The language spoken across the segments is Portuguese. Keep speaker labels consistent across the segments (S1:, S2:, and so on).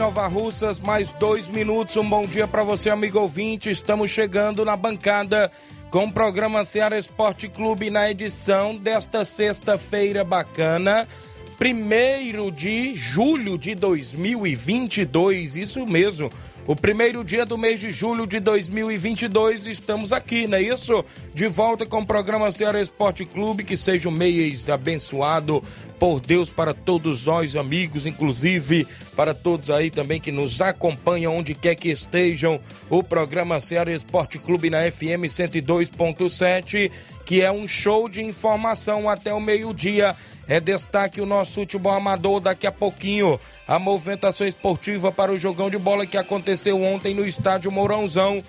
S1: Nova Russas, mais dois minutos. Um bom dia para você, amigo ouvinte. Estamos chegando na bancada com o programa Ceará Esporte Clube na edição desta sexta-feira bacana. Primeiro de julho de 2022, isso mesmo. O primeiro dia do mês de julho de 2022, estamos aqui, não é isso? De volta com o programa Ceará Esporte Clube, que seja um mês abençoado por Deus para todos nós, amigos, inclusive para todos aí também que nos acompanham onde quer que estejam. O programa Ceará Esporte Clube na FM 102.7, que é um show de informação até o meio-dia. É destaque o nosso futebol amador daqui a pouquinho. A movimentação esportiva para o jogão de bola que aconteceu ontem no estádio Mourãozão,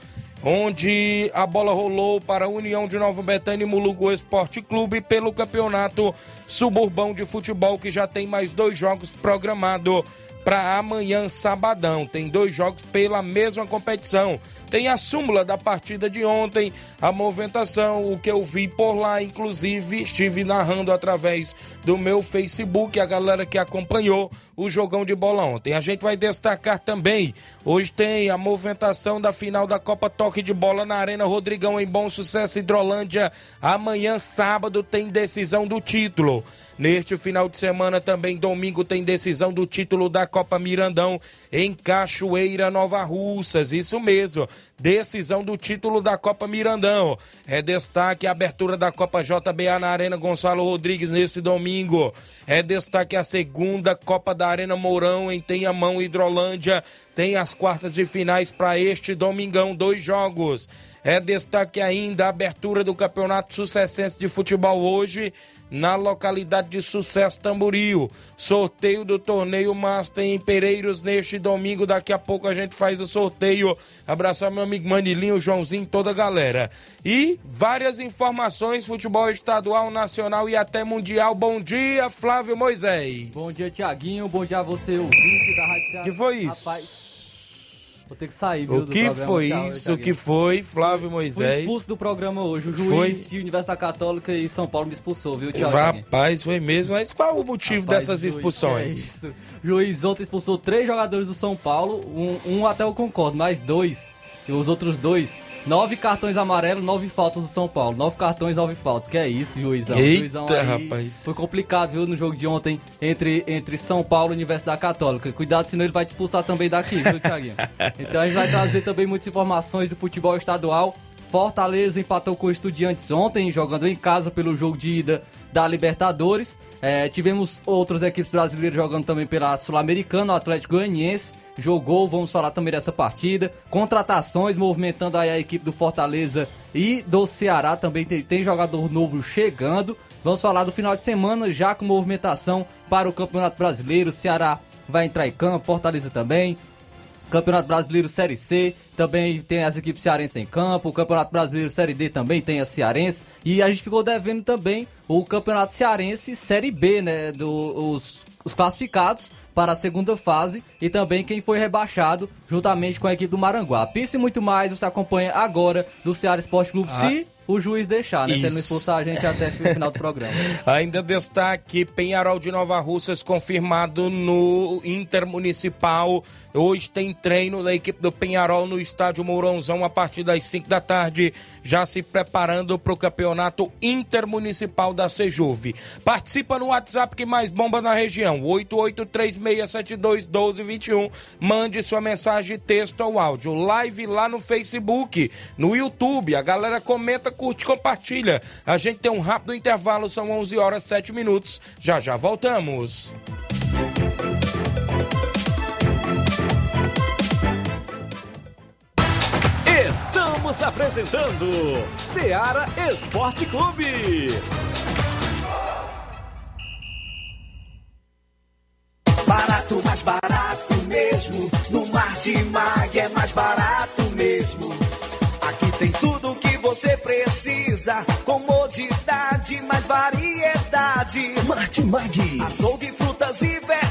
S1: onde a bola rolou para a União de Nova Betânia e Mulugu Esporte Clube pelo campeonato suburbão de futebol que já tem mais dois jogos programados para amanhã, sabadão. Tem dois jogos pela mesma competição. Tem a súmula da partida de ontem, a movimentação, o que eu vi por lá, inclusive estive narrando através do meu Facebook, a galera que acompanhou o jogão de bola ontem. A gente vai destacar também, hoje tem a movimentação da final da Copa Toque de Bola na Arena Rodrigão em Bom Sucesso Hidrolândia. Amanhã, sábado, tem decisão do título. Neste final de semana, também domingo, tem decisão do título da Copa Mirandão em Cachoeira, Nova Russas. Isso mesmo, decisão do título da Copa Mirandão. É destaque a abertura da Copa JBA na Arena Gonçalo Rodrigues nesse domingo. É destaque a segunda Copa da Arena Mourão em Tenhamão, Hidrolândia. Tem as quartas de finais para este domingão, dois jogos. É destaque ainda a abertura do Campeonato Sucessense de Futebol hoje na localidade de Sucesso Tamboril. Sorteio do torneio Master em Pereiros neste domingo. Daqui a pouco a gente faz o sorteio. Abraçar meu amigo Manilinho, Joãozinho, toda a galera. E várias informações: futebol estadual, nacional e até mundial. Bom dia, Flávio Moisés.
S2: Bom dia, Tiaguinho. Bom dia a você, ouvinte da Rádio.
S1: Que foi isso?
S2: Rapaz, vou ter que sair, viu,
S1: O que foi
S2: Tchau,
S1: isso? O que foi, Flávio
S2: Fui
S1: Moisés?
S2: expulso do programa hoje. O juiz
S1: Foi?
S2: de Universidade Católica e São Paulo me expulsou, viu, Tiaguinho?
S1: Rapaz, foi mesmo. Mas qual o motivo
S2: Rapaz,
S1: dessas
S2: juiz,
S1: expulsões?
S2: é isso? O juiz ontem expulsou três jogadores do São Paulo, um, um até eu concordo, mas dois, e os outros dois, nove cartões amarelos, nove faltas do São Paulo. Nove cartões, nove faltas. Que é isso, juizão?
S1: Eita,
S2: juizão aí
S1: rapaz.
S2: Foi complicado, viu, no jogo de ontem entre, entre São Paulo e Universidade Católica. Cuidado, senão ele vai te expulsar também daqui, viu, Thiaguinho? então a gente vai trazer também muitas informações do futebol estadual. Fortaleza empatou com o Estudiantes ontem, jogando em casa pelo jogo de ida da Libertadores. É, tivemos outras equipes brasileiras jogando também pela Sul-Americana, o Atlético Goianiense jogou, vamos falar também dessa partida. Contratações movimentando aí a equipe do Fortaleza e do Ceará também tem, tem jogador novo chegando. Vamos falar do final de semana já com movimentação para o Campeonato Brasileiro. Ceará vai entrar em campo, Fortaleza também. Campeonato Brasileiro Série C, também tem as equipes cearenses em campo. O Campeonato Brasileiro Série D também tem a cearense. E a gente ficou devendo também o Campeonato Cearense Série B, né? Do, os, os classificados para a segunda fase e também quem foi rebaixado juntamente com a equipe do Maranguape. Isso e muito mais você acompanha agora do Ceará Esporte Clube.
S1: Ah.
S2: Se o juiz deixar, né? Se ele não expulsar a gente até o final do programa.
S1: Ainda destaque: Penharol de Nova Russas confirmado no Intermunicipal. Hoje tem treino da equipe do Penharol no estádio Mourãozão a partir das 5 da tarde, já se preparando para o campeonato intermunicipal da Sejuve. Participa no WhatsApp que mais bomba na região: 8836721221. Mande sua mensagem, texto ou áudio. Live lá no Facebook, no YouTube. A galera comenta, curte, compartilha. A gente tem um rápido intervalo, são 11 horas 7 minutos. Já já voltamos.
S3: Estamos apresentando Seara Esporte Clube.
S4: Barato, mais barato mesmo. No Martimag Comodidade, mais variedade.
S5: Martimag.
S4: Açougue, frutas e verduras.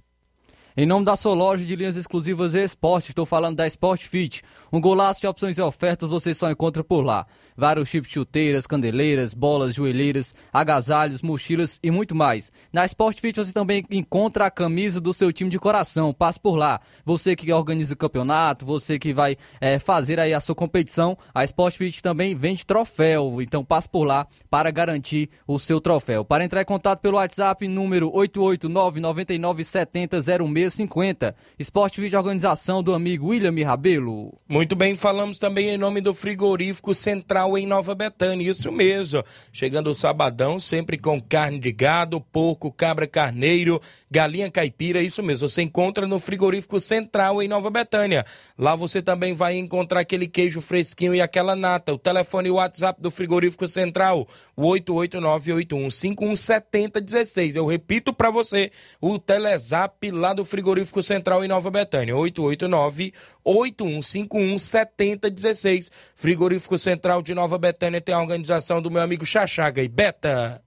S2: Em nome da sua loja de linhas exclusivas e esporte, estou falando da Sport Fit. Um golaço de opções e ofertas você só encontra por lá. Vários tipos de chuteiras, candeleiras, bolas, joelheiras, agasalhos, mochilas e muito mais. Na Sport Fit você também encontra a camisa do seu time de coração. Passe por lá. Você que organiza o campeonato, você que vai é, fazer aí a sua competição, a Sport Fit também vende troféu. Então passe por lá para garantir o seu troféu. Para entrar em contato pelo WhatsApp, número 889 9970 0650. Sport Fit organização do amigo William Rabelo.
S1: Muito bem, falamos também em nome do frigorífico Central em Nova Betânia, isso mesmo. Chegando o sabadão, sempre com carne de gado, porco, cabra, carneiro, galinha caipira, isso mesmo. Você encontra no frigorífico Central em Nova Betânia. Lá você também vai encontrar aquele queijo fresquinho e aquela nata. O telefone e o WhatsApp do frigorífico Central, o 88981517016. Eu repito para você, o telezap lá do frigorífico Central em Nova Betânia, 889 8151 7016. Frigorífico Central de Nova Betânia tem a organização do meu amigo Chachaga e Beta.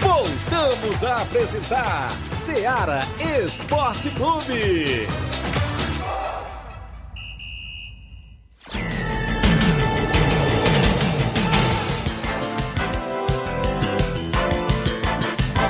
S3: Voltamos a apresentar Seara Esporte Clube.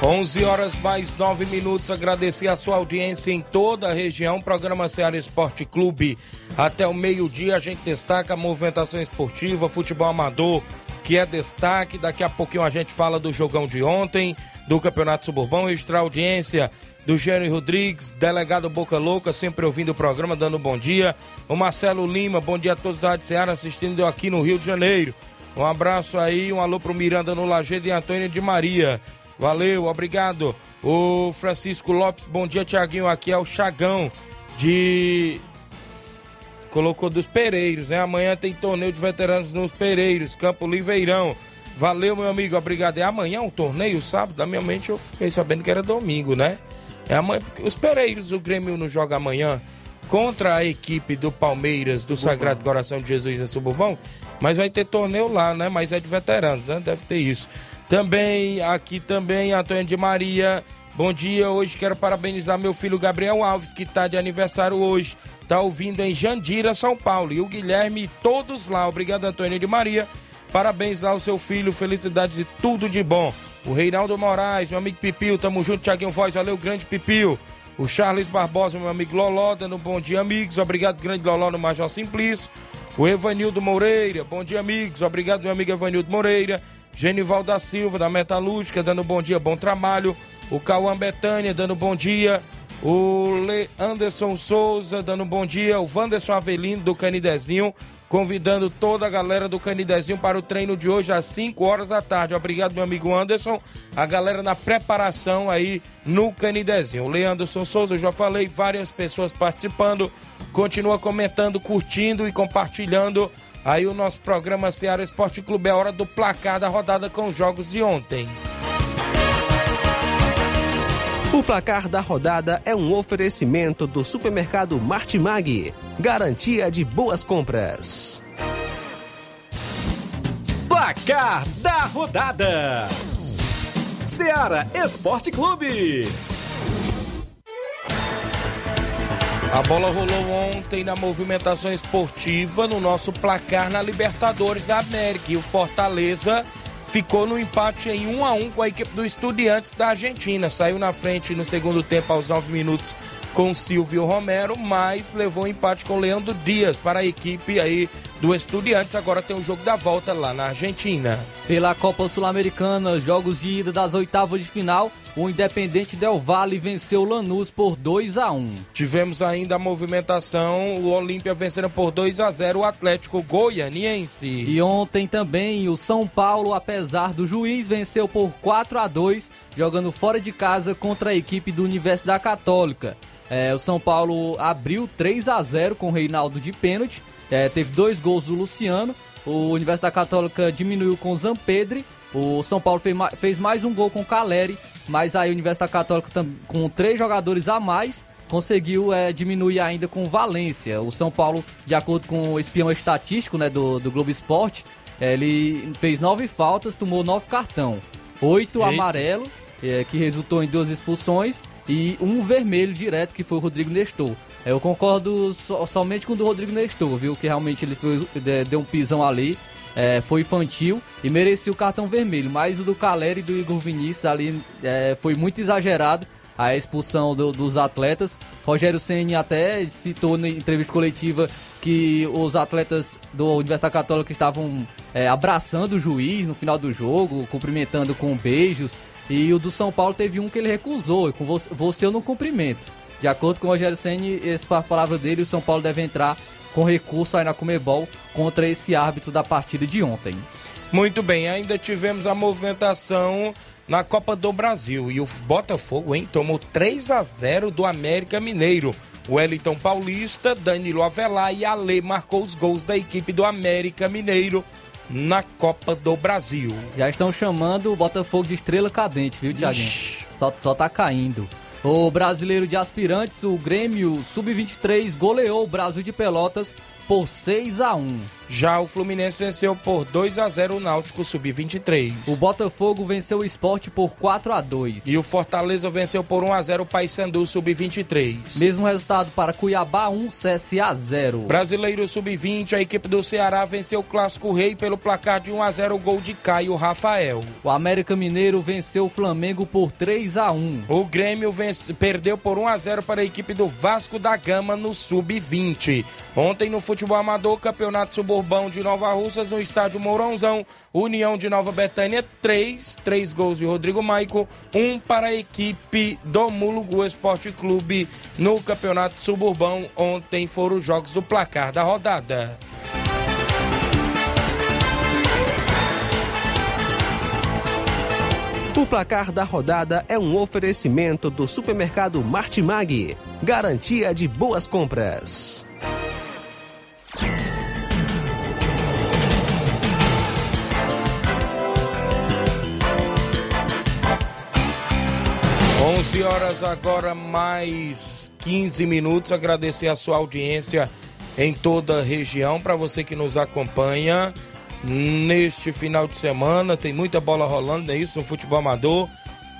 S1: Onze horas mais nove minutos. Agradecer a sua audiência em toda a região. Programa Ceará Esporte Clube. Até o meio-dia a gente destaca a movimentação esportiva, futebol amador, que é destaque. Daqui a pouquinho a gente fala do jogão de ontem, do Campeonato Suburbão. Registrar audiência do Gênio Rodrigues, delegado Boca Louca, sempre ouvindo o programa, dando bom dia. O Marcelo Lima, bom dia a todos da Rádio Ceará assistindo aqui no Rio de Janeiro. Um abraço aí, um alô pro Miranda no Lajeado e Antônio de Maria. Valeu, obrigado. O Francisco Lopes, bom dia, Tiaguinho. Aqui é o Chagão de. Colocou dos Pereiros, né? Amanhã tem torneio de veteranos nos Pereiros, Campo Liveirão. Valeu, meu amigo, obrigado. É amanhã um torneio, sábado? Na minha mente eu fiquei sabendo que era domingo, né? É amanhã, porque os Pereiros, o Grêmio não joga amanhã contra a equipe do Palmeiras, do Sagrado Coração de Jesus em Suburbão, mas vai ter torneio lá, né? Mas é de veteranos, né? Deve ter isso. Também, aqui também, Antônio de Maria. Bom dia, hoje quero parabenizar meu filho Gabriel Alves, que está de aniversário hoje. Está ouvindo em Jandira, São Paulo. E o Guilherme, todos lá. Obrigado, Antônio de Maria. Parabéns lá ao seu filho, felicidades e tudo de bom. O Reinaldo Moraes, meu amigo Pipio, tamo junto, Tiaguinho Voz, valeu, grande Pipio. O Charles Barbosa, meu amigo Loló, dando bom dia, amigos. Obrigado, grande Loló, no Major Simplício. O Evanildo Moreira, bom dia, amigos. Obrigado, meu amigo Evanildo Moreira. Genival da Silva, da Metalúrgica, dando bom dia, bom trabalho. O Cauã Betânia, dando bom dia. O Le Anderson Souza, dando bom dia. O Wanderson Avelino, do Canidezinho, convidando toda a galera do Canidezinho para o treino de hoje às 5 horas da tarde. Obrigado, meu amigo Anderson. A galera na preparação aí no Canidezinho. O Leanderson Souza, eu já falei, várias pessoas participando. Continua comentando, curtindo e compartilhando aí o nosso programa Ceará Esporte Clube é hora do placar da rodada com os jogos de ontem.
S6: O placar da rodada é um oferecimento do supermercado Martimag, garantia de boas compras.
S3: Placar da rodada: Ceará Esporte Clube.
S1: A bola rolou ontem na movimentação esportiva no nosso placar na Libertadores da América e o Fortaleza ficou no empate em 1 a 1 com a equipe do Estudiantes da Argentina. Saiu na frente no segundo tempo aos 9 minutos com Silvio Romero, mas levou empate com Leandro Dias para a equipe aí do Estudiantes. Agora tem o jogo da volta lá na Argentina.
S2: Pela Copa Sul-Americana, jogos de ida das oitavas de final, o Independente Del Valle venceu o Lanús por 2 a 1.
S1: Tivemos ainda a movimentação, o Olímpia vencendo por 2 a 0 o Atlético Goianiense.
S2: E ontem também o São Paulo, apesar do juiz, venceu por 4 a 2, jogando fora de casa contra a equipe do Universidade Católica. É, o São Paulo abriu 3 a 0 com o Reinaldo de pênalti. É, teve dois gols do Luciano. O Universidade Católica diminuiu com o Zampedre. O São Paulo fez, fez mais um gol com o Caleri. Mas aí a Universidade Católica, com três jogadores a mais, conseguiu é, diminuir ainda com o Valência. O São Paulo, de acordo com o espião estatístico né, do, do Globo Esporte, é, ele fez nove faltas, tomou nove cartão. Oito Eita. amarelo, é, que resultou em duas expulsões e um vermelho direto, que foi o Rodrigo Nestor. Eu concordo so, somente com o do Rodrigo Nestor, viu? Que realmente ele foi, deu um pisão ali, é, foi infantil e merecia o cartão vermelho. Mas o do Caleri e do Igor Vinícius ali é, foi muito exagerado a expulsão do, dos atletas. Rogério Ceni até citou na entrevista coletiva que os atletas do Universidade Católica estavam é, abraçando o juiz no final do jogo, cumprimentando com beijos. E o do São Paulo teve um que ele recusou, com você, você eu não cumprimento. De acordo com o Rogério Senni, essa foi a palavra dele, o São Paulo deve entrar com recurso aí na Comebol contra esse árbitro da partida de ontem.
S1: Muito bem, ainda tivemos a movimentação na Copa do Brasil e o Botafogo, hein, tomou 3 a 0 do América Mineiro. O Wellington Paulista, Danilo Avelar e Ale marcou os gols da equipe do América Mineiro na Copa do Brasil.
S2: Já estão chamando o Botafogo de estrela cadente, viu, Tiaguinho? Só, só tá caindo. O brasileiro de aspirantes, o Grêmio Sub-23, goleou o Brasil de Pelotas por 6 a 1.
S1: Já o Fluminense venceu por 2 a 0 o Náutico Sub-23.
S2: O Botafogo venceu o Esporte por 4 a 2.
S1: E o Fortaleza venceu por 1 a 0 o Paysandu Sub-23.
S2: Mesmo resultado para Cuiabá 1 CSA 0.
S1: Brasileiro Sub-20, a equipe do Ceará venceu o Clássico Rei pelo placar de 1 a 0 o gol de Caio Rafael.
S2: O América Mineiro venceu o Flamengo por 3 a 1.
S1: O Grêmio vence, perdeu por 1 a 0 para a equipe do Vasco da Gama no Sub-20. Ontem no futebol amador, Campeonato Suburbão de Nova Russas, no estádio Mourãozão, União de Nova Betânia, 3, 3 gols de Rodrigo Maico, 1 para a equipe do Mulugu Esporte Clube no Campeonato Suburbão. Ontem foram os jogos do placar da rodada.
S6: O placar da rodada é um oferecimento do supermercado Martimag, garantia de boas compras.
S1: 11 horas agora, mais 15 minutos. Agradecer a sua audiência em toda a região. Para você que nos acompanha neste final de semana, tem muita bola rolando, é isso, no futebol amador.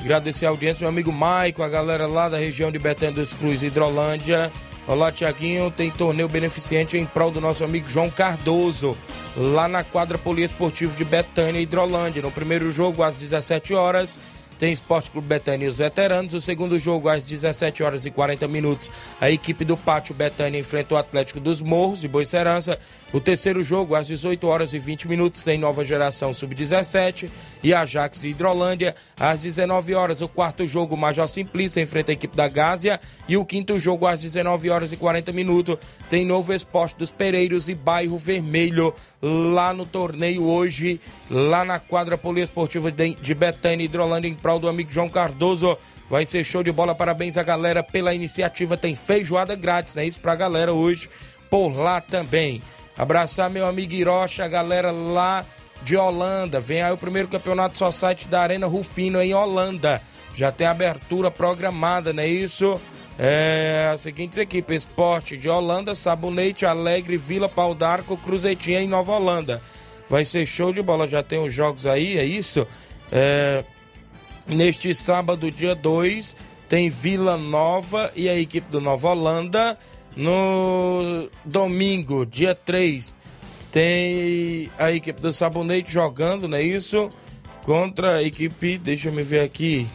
S1: Agradecer a audiência, meu amigo Maico, a galera lá da região de Betânia dos Cruz, Hidrolândia. Olá, Tiaguinho. Tem torneio beneficente em prol do nosso amigo João Cardoso, lá na quadra poliesportivo de Betânia, Hidrolândia. No primeiro jogo, às 17 horas tem Esporte Clube Betânia e os veteranos. O segundo jogo, às 17 horas e 40 minutos, a equipe do Pátio Betânia enfrenta o Atlético dos Morros de Boicerança. O terceiro jogo, às 18 horas e 20 minutos, tem Nova Geração Sub-17 e Ajax de Hidrolândia. Às 19 horas, o quarto jogo, Major Simplício enfrenta a equipe da Gásia. E o quinto jogo, às 19 horas e 40 minutos, tem Novo Esporte dos Pereiros e Bairro Vermelho lá no torneio hoje, lá na quadra poliesportiva de Betânia, Hidrolândia, em prol do amigo João Cardoso. Vai ser show de bola. Parabéns à galera pela iniciativa. Tem feijoada grátis, né? Isso pra galera hoje por lá também. Abraçar meu amigo Hirocha, a galera lá de Holanda. Vem aí o primeiro campeonato Society da Arena Rufino em Holanda. Já tem abertura programada, não é isso? É, as seguintes equipes: Esporte de Holanda, Sabonete, Alegre, Vila Pau d'Arco, Cruzetinha em Nova Holanda. Vai ser show de bola, já tem os jogos aí, é isso? É, neste sábado, dia 2, tem Vila Nova e a equipe do Nova Holanda. No domingo, dia 3, tem a equipe do Sabonete jogando, não é isso? Contra a equipe, deixa eu me ver aqui.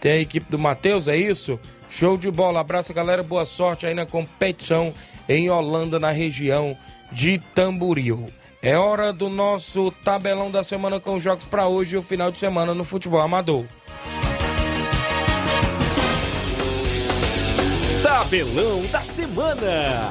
S1: Tem a equipe do Matheus, é isso? Show de bola. Abraço, galera. Boa sorte aí na competição em Holanda, na região de Tamboril. É hora do nosso tabelão da semana com jogos para hoje e o final de semana no futebol amador.
S3: Tabelão da semana.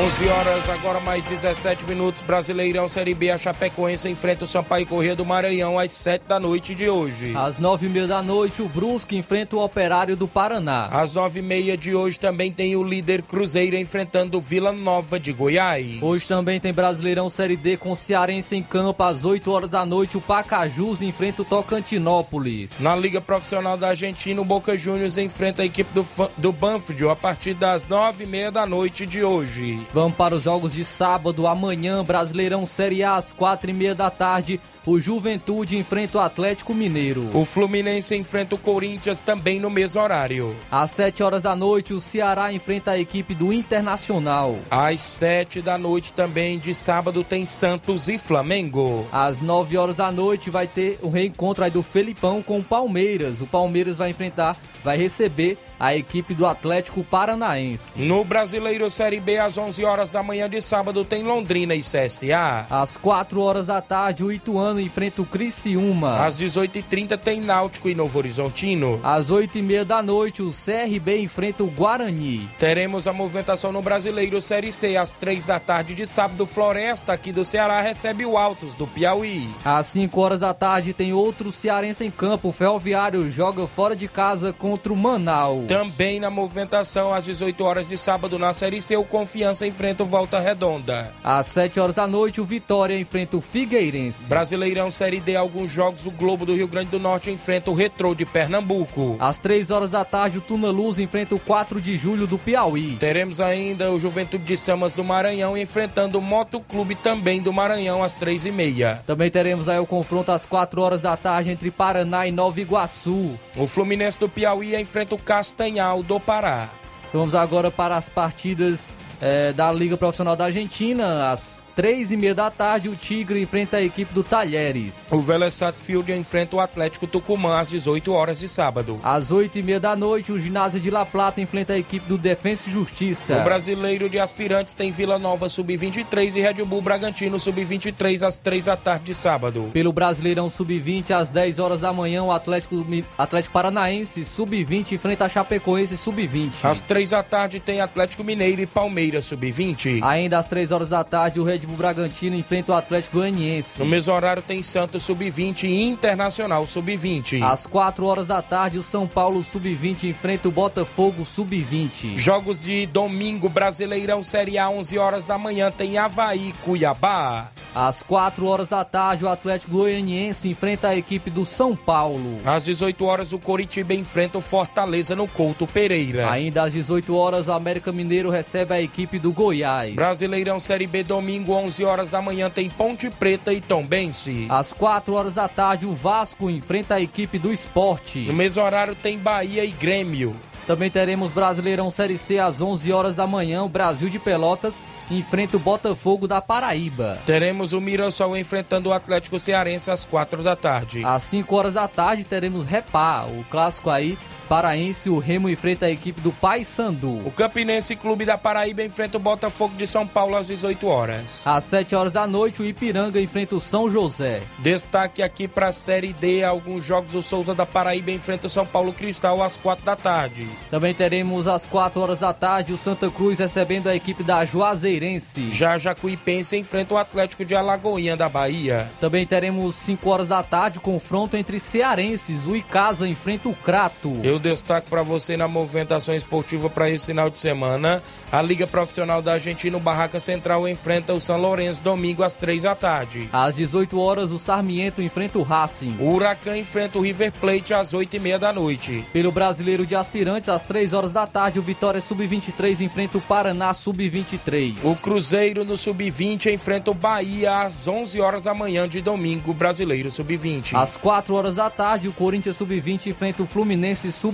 S1: 11 horas, agora mais 17 minutos. Brasileirão Série B, a Chapecoense enfrenta o Sampaio Corrêa do Maranhão às 7 da noite de hoje.
S2: Às 9h30 da noite, o Brusque enfrenta o Operário do Paraná.
S1: Às 9h30 de hoje também tem o líder Cruzeiro enfrentando o Vila Nova de Goiás.
S2: Hoje também tem Brasileirão Série D com Cearense em campo. Às 8 horas da noite, o Pacajus enfrenta o Tocantinópolis.
S1: Na Liga Profissional da Argentina, o Boca Juniors enfrenta a equipe do, do Banfield a partir das 9h30 da noite de hoje.
S2: Vamos para os jogos de sábado, amanhã, Brasileirão Série A, às quatro e meia da tarde. O Juventude enfrenta o Atlético Mineiro.
S1: O Fluminense enfrenta o Corinthians também no mesmo horário.
S2: Às 7 horas da noite, o Ceará enfrenta a equipe do Internacional.
S1: Às 7 da noite também de sábado tem Santos e Flamengo.
S2: Às 9 horas da noite vai ter o reencontro aí do Felipão com o Palmeiras. O Palmeiras vai enfrentar, vai receber a equipe do Atlético Paranaense.
S1: No Brasileiro Série B, às 11 horas da manhã de sábado, tem Londrina e CSA.
S2: Às 4 horas da tarde, o Ituano enfrenta o Criciúma.
S1: Às 18h30 tem Náutico e Novo Horizontino.
S2: Às 8h30 da noite, o CRB enfrenta o Guarani.
S1: Teremos a movimentação no Brasileiro Série C. Às 3 da tarde de sábado, Floresta, aqui do Ceará, recebe o Altos do Piauí.
S2: Às 5 horas da tarde, tem outro cearense em campo. O Ferroviário joga fora de casa contra o Manaus.
S1: Também na movimentação, às 18 horas de sábado, na Série C, o Confiança enfrenta o Volta Redonda.
S2: Às 7 horas da noite, o Vitória enfrenta o Figueirense.
S1: Brasileirão Série D, alguns jogos, o Globo do Rio Grande do Norte enfrenta o Retrô de Pernambuco.
S2: Às 3 horas da tarde, o Tuna Luz enfrenta o 4 de julho do Piauí.
S1: Teremos ainda o Juventude de Samas do Maranhão enfrentando o Motoclube também do Maranhão às 3 e meia.
S2: Também teremos aí o confronto às 4 horas da tarde entre Paraná e Nova Iguaçu.
S1: O Fluminense do Piauí enfrenta o Castanhal do Pará.
S2: Vamos agora para as partidas eh, da Liga Profissional da Argentina. Às três e meia da tarde, o Tigre enfrenta a equipe do Talheres.
S1: O Vélez Sarsfield enfrenta o Atlético Tucumã às 18 horas de sábado.
S2: Às oito e meia da noite, o Ginásio de La Plata enfrenta a equipe do Defensa e Justiça.
S1: O brasileiro de aspirantes tem Vila Nova Sub-23 e Red Bull Bragantino Sub-23 às 3 da tarde de sábado.
S2: Pelo Brasileirão Sub-20, às 10 horas da manhã, o Atlético, Atlético Paranaense Sub-20 enfrenta a Chapecoense Sub-20.
S1: Às 3 da tarde tem Atlético Mineiro e Palmeiras Sub-20.
S2: Ainda às 3 horas da tarde, o Red Bull Bragantino enfrenta o Atlético Goianiense.
S1: No mesmo horário tem Santos Sub-20 e Internacional Sub-20.
S2: Às 4 horas da tarde, o São Paulo Sub-20 enfrenta o Botafogo Sub-20.
S1: Jogos de domingo, Brasileirão Série A, 11 horas da manhã, tem Havaí Cuiabá.
S2: Às 4 horas da tarde, o Atlético Goianiense enfrenta a equipe do São Paulo.
S1: Às 18 horas, o Coritiba enfrenta o Fortaleza no Couto Pereira.
S2: Ainda às 18 horas, o América Mineiro recebe a equipe do Goiás.
S1: Brasileirão Série B, domingo, 11 horas da manhã, tem Ponte Preta e Tombense.
S2: Às 4 horas da tarde, o Vasco enfrenta a equipe do Esporte.
S1: No mesmo horário, tem Bahia e Grêmio.
S2: Também teremos Brasileirão Série C às 11 horas da manhã. O Brasil de Pelotas enfrenta o Botafogo da Paraíba.
S1: Teremos o Mirassol enfrentando o Atlético Cearense às 4 da tarde.
S2: Às 5 horas da tarde teremos Repá, o clássico aí paraense, o Remo enfrenta a equipe do Paysandu.
S1: O Campinense Clube da Paraíba enfrenta o Botafogo de São Paulo às 18 horas.
S2: Às 7 horas da noite, o Ipiranga enfrenta o São José.
S1: Destaque aqui para a Série D, alguns jogos o Souza da Paraíba enfrenta o São Paulo Cristal às 4 da tarde.
S2: Também teremos às 4 horas da tarde o Santa Cruz recebendo a equipe da Juazeirense.
S1: Já Jacuipense enfrenta o Atlético de Alagoinha da Bahia.
S2: Também teremos 5 horas da tarde o confronto entre cearenses. O Icasa enfrenta o Crato.
S1: Eu destaque para você na movimentação esportiva para esse final de semana. A Liga Profissional da Argentina, o Barraca Central, enfrenta o São Lourenço domingo às três da tarde.
S2: Às 18 horas, o Sarmiento enfrenta o Racing.
S1: O Huracan enfrenta o River Plate às oito e meia da noite.
S2: Pelo Brasileiro de Aspirantes, às 3 horas da tarde, o Vitória Sub-23 enfrenta o Paraná Sub-23.
S1: O Cruzeiro no Sub-20 enfrenta o Bahia às 11 horas da manhã de domingo, Brasileiro Sub-20.
S2: Às 4 horas da tarde, o Corinthians Sub-20 enfrenta o Fluminense Sub-20.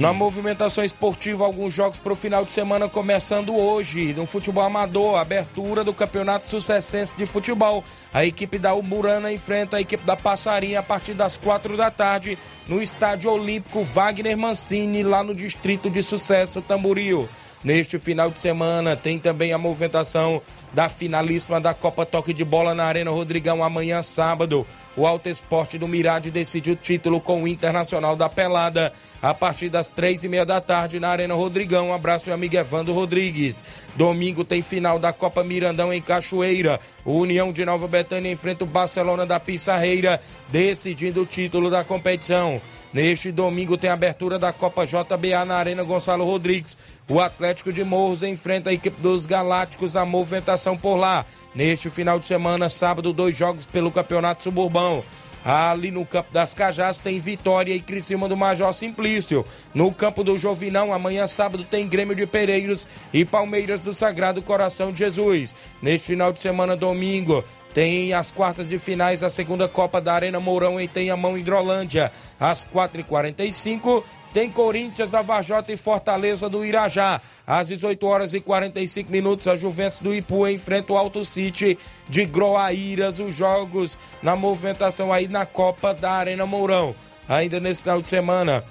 S1: Na movimentação esportiva, alguns jogos para o final de semana começando hoje. No futebol amador, abertura do Campeonato Sucessense de Futebol. A equipe da Uburana enfrenta a equipe da Passarinha a partir das 4 da tarde no Estádio Olímpico Wagner Mancini, lá no Distrito de Sucesso, Tamboril. Neste final de semana tem também a movimentação da finalíssima da Copa Toque de Bola na Arena Rodrigão amanhã sábado. O Alto Esporte do Mirade decide o título com o Internacional da Pelada a partir das três e meia da tarde na Arena Rodrigão. Um abraço meu amigo Evandro Rodrigues. Domingo tem final da Copa Mirandão em Cachoeira. O União de Nova Betânia enfrenta o Barcelona da Pissarreira, decidindo o título da competição. Neste domingo tem abertura da Copa JBA na Arena Gonçalo Rodrigues. O Atlético de Morros enfrenta a equipe dos Galácticos na movimentação por lá. Neste final de semana, sábado, dois jogos pelo Campeonato Suburbão. Ali no campo das Cajás tem Vitória e Criciúma do Major Simplício. No campo do Jovinão, amanhã sábado tem Grêmio de Pereiros e Palmeiras do Sagrado Coração de Jesus. Neste final de semana, domingo, tem as quartas de finais, a segunda Copa da Arena Mourão em Tenhamão, Hidrolândia. Às 4h45, tem Corinthians, Avajota e Fortaleza do Irajá. Às 18 horas e 45 minutos, a Juventus do Ipu enfrenta o Alto City de Groaíras. Os jogos na movimentação aí na Copa da Arena Mourão. Ainda nesse final de semana,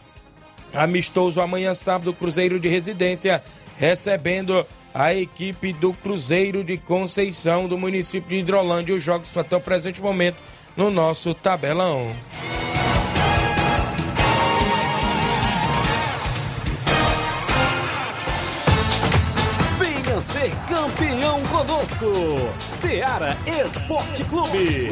S1: amistoso amanhã sábado, Cruzeiro de Residência recebendo a equipe do Cruzeiro de Conceição do município de Hidrolândia. Os jogos até o presente momento no nosso tabelão.
S3: Ser campeão conosco. Seara Esporte Clube.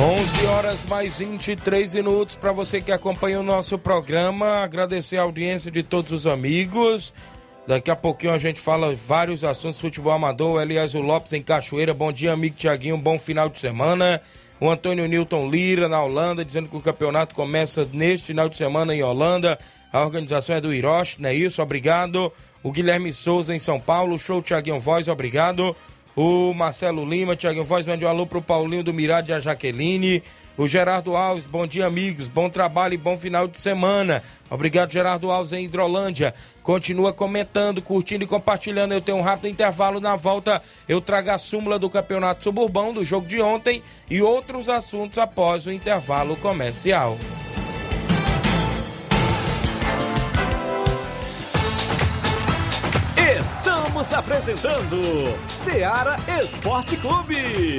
S1: 11 horas mais 23 minutos para você que acompanha o nosso programa. Agradecer a audiência de todos os amigos. Daqui a pouquinho a gente fala vários assuntos futebol amador. Elias Lopes em Cachoeira. Bom dia, amigo Tiaguinho. Bom final de semana. O Antônio Newton Lira na Holanda, dizendo que o campeonato começa neste final de semana em Holanda. A organização é do Hiroshi, não é isso? Obrigado. O Guilherme Souza em São Paulo. Show Tiaguinho Voz, obrigado. O Marcelo Lima, Tiaguinho Voz, mande um alô pro Paulinho do Mirade e a Jaqueline. O Gerardo Alves, bom dia, amigos. Bom trabalho e bom final de semana. Obrigado, Gerardo Alves, em Hidrolândia. Continua comentando, curtindo e compartilhando. Eu tenho um rápido intervalo na volta. Eu trago a súmula do Campeonato Suburbão, do jogo de ontem e outros assuntos após o intervalo comercial.
S3: Estamos apresentando Seara Esporte Clube.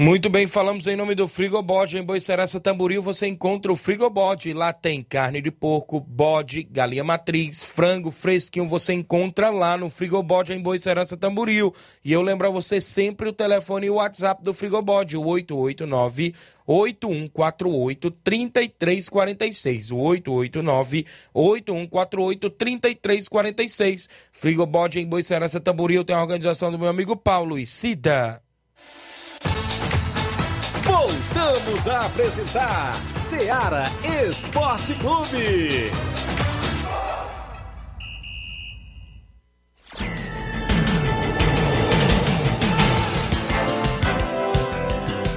S1: Muito bem, falamos em nome do Frigobode. Em Boicerança Tamboril você encontra o Frigobode. Lá tem carne de porco, bode, galinha matriz, frango fresquinho. Você encontra lá no Frigobode em Boicerança Tamboril. E eu lembro a você sempre o telefone e o WhatsApp do Frigobode, o 889 8148 3346. O 889 8148 3346. Frigobode em Boicerança Tamboril tem a organização do meu amigo Paulo e Cida.
S3: Voltamos a apresentar Seara Esporte Clube.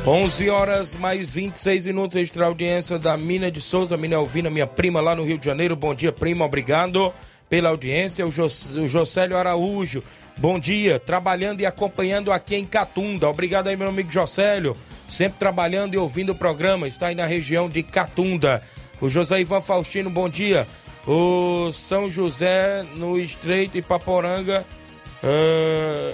S1: 11 horas mais 26 minutos extra audiência da Mina de Souza, Mina Alvina, minha prima lá no Rio de Janeiro. Bom dia, prima, obrigado pela audiência. O, Jos, o Josélio Araújo, bom dia, trabalhando e acompanhando aqui em Catunda. Obrigado aí, meu amigo Josélio, sempre trabalhando e ouvindo o programa, está aí na região de Catunda. O José Ivan Faustino, bom dia. O São José no Estreito Ipaporanga. Uh,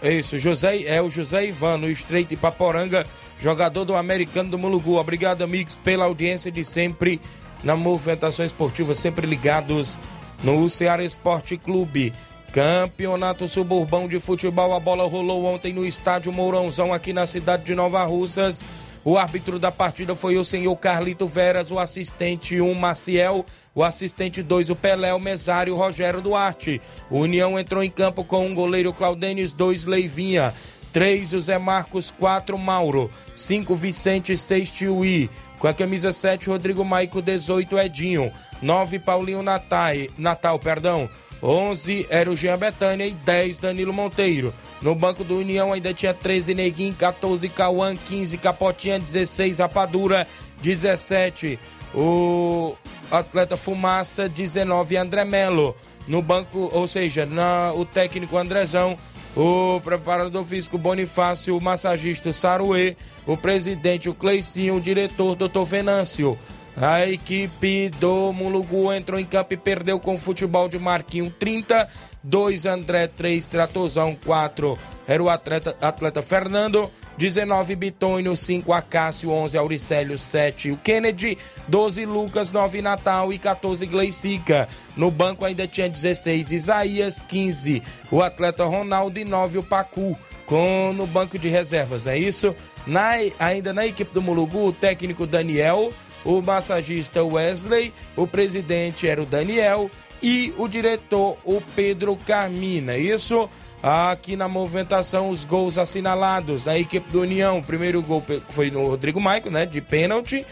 S1: é isso, José, é o José Ivan no Estreito Ipaporanga, jogador do Americano do Mulugu. Obrigado, amigos, pela audiência de sempre na movimentação esportiva, sempre ligados no Ceará Esporte Clube. Campeonato Suburbão de Futebol, a bola rolou ontem no estádio Mourãozão, aqui na cidade de Nova Russas. O árbitro da partida foi o senhor Carlito Veras, o assistente 1 um, Maciel, o assistente 2 o Pelé, o mesário Rogério Duarte. O União entrou em campo com um goleiro Claudênis, 2 Leivinha, 3 José Marcos, 4 Mauro, 5 Vicente, 6 Tiuí. Com a camisa 7, Rodrigo Maico, 18 Edinho, 9 Paulinho Natal, Natal perdão, 11 era o Jean Betânia e 10 Danilo Monteiro. No banco do União ainda tinha 13 Neguinho, 14 Cauã, 15 Capotinha, 16 Rapadura, 17 o atleta Fumaça, 19 André Melo. No banco, ou seja, na, o técnico Andrezão, o preparador físico Bonifácio, o massagista Saruê, o presidente o Cleicinho, o diretor Dr. Venâncio. A equipe do Mulugu entrou em campo e perdeu com o futebol de Marquinho 30, 2 André, 3 Tratozão, 4 era o atleta, atleta Fernando, 19 Bitônio, 5 Acácio, 11 Auricélio, 7 o Kennedy, 12 Lucas, 9 Natal e 14 Gleicica. No banco ainda tinha 16 Isaías, 15 o atleta Ronaldo e 9 o Pacu. Com, no banco de reservas, é isso? Na, ainda na equipe do Mulugu, o técnico Daniel, o massagista Wesley, o presidente era o Daniel e o diretor o Pedro Carmina. Isso aqui na movimentação os gols assinalados da equipe do União. O primeiro gol foi no Rodrigo Maico, né, de pênalti.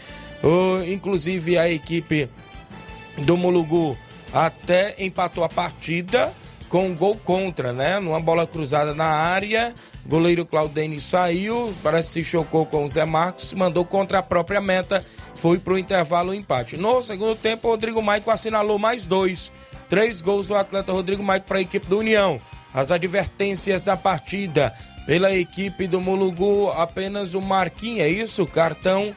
S1: Inclusive a equipe do Mulugu até empatou a partida com um gol contra, né? Numa bola cruzada na área, goleiro Claudene saiu, parece que se chocou com o Zé Marcos, mandou contra a própria meta, foi pro intervalo o empate. No segundo tempo, o Rodrigo Maico assinalou mais dois. Três gols do atleta Rodrigo Maico para a equipe do União. As advertências da partida pela equipe do Mulugu, apenas o Marquinhos, é isso? Cartão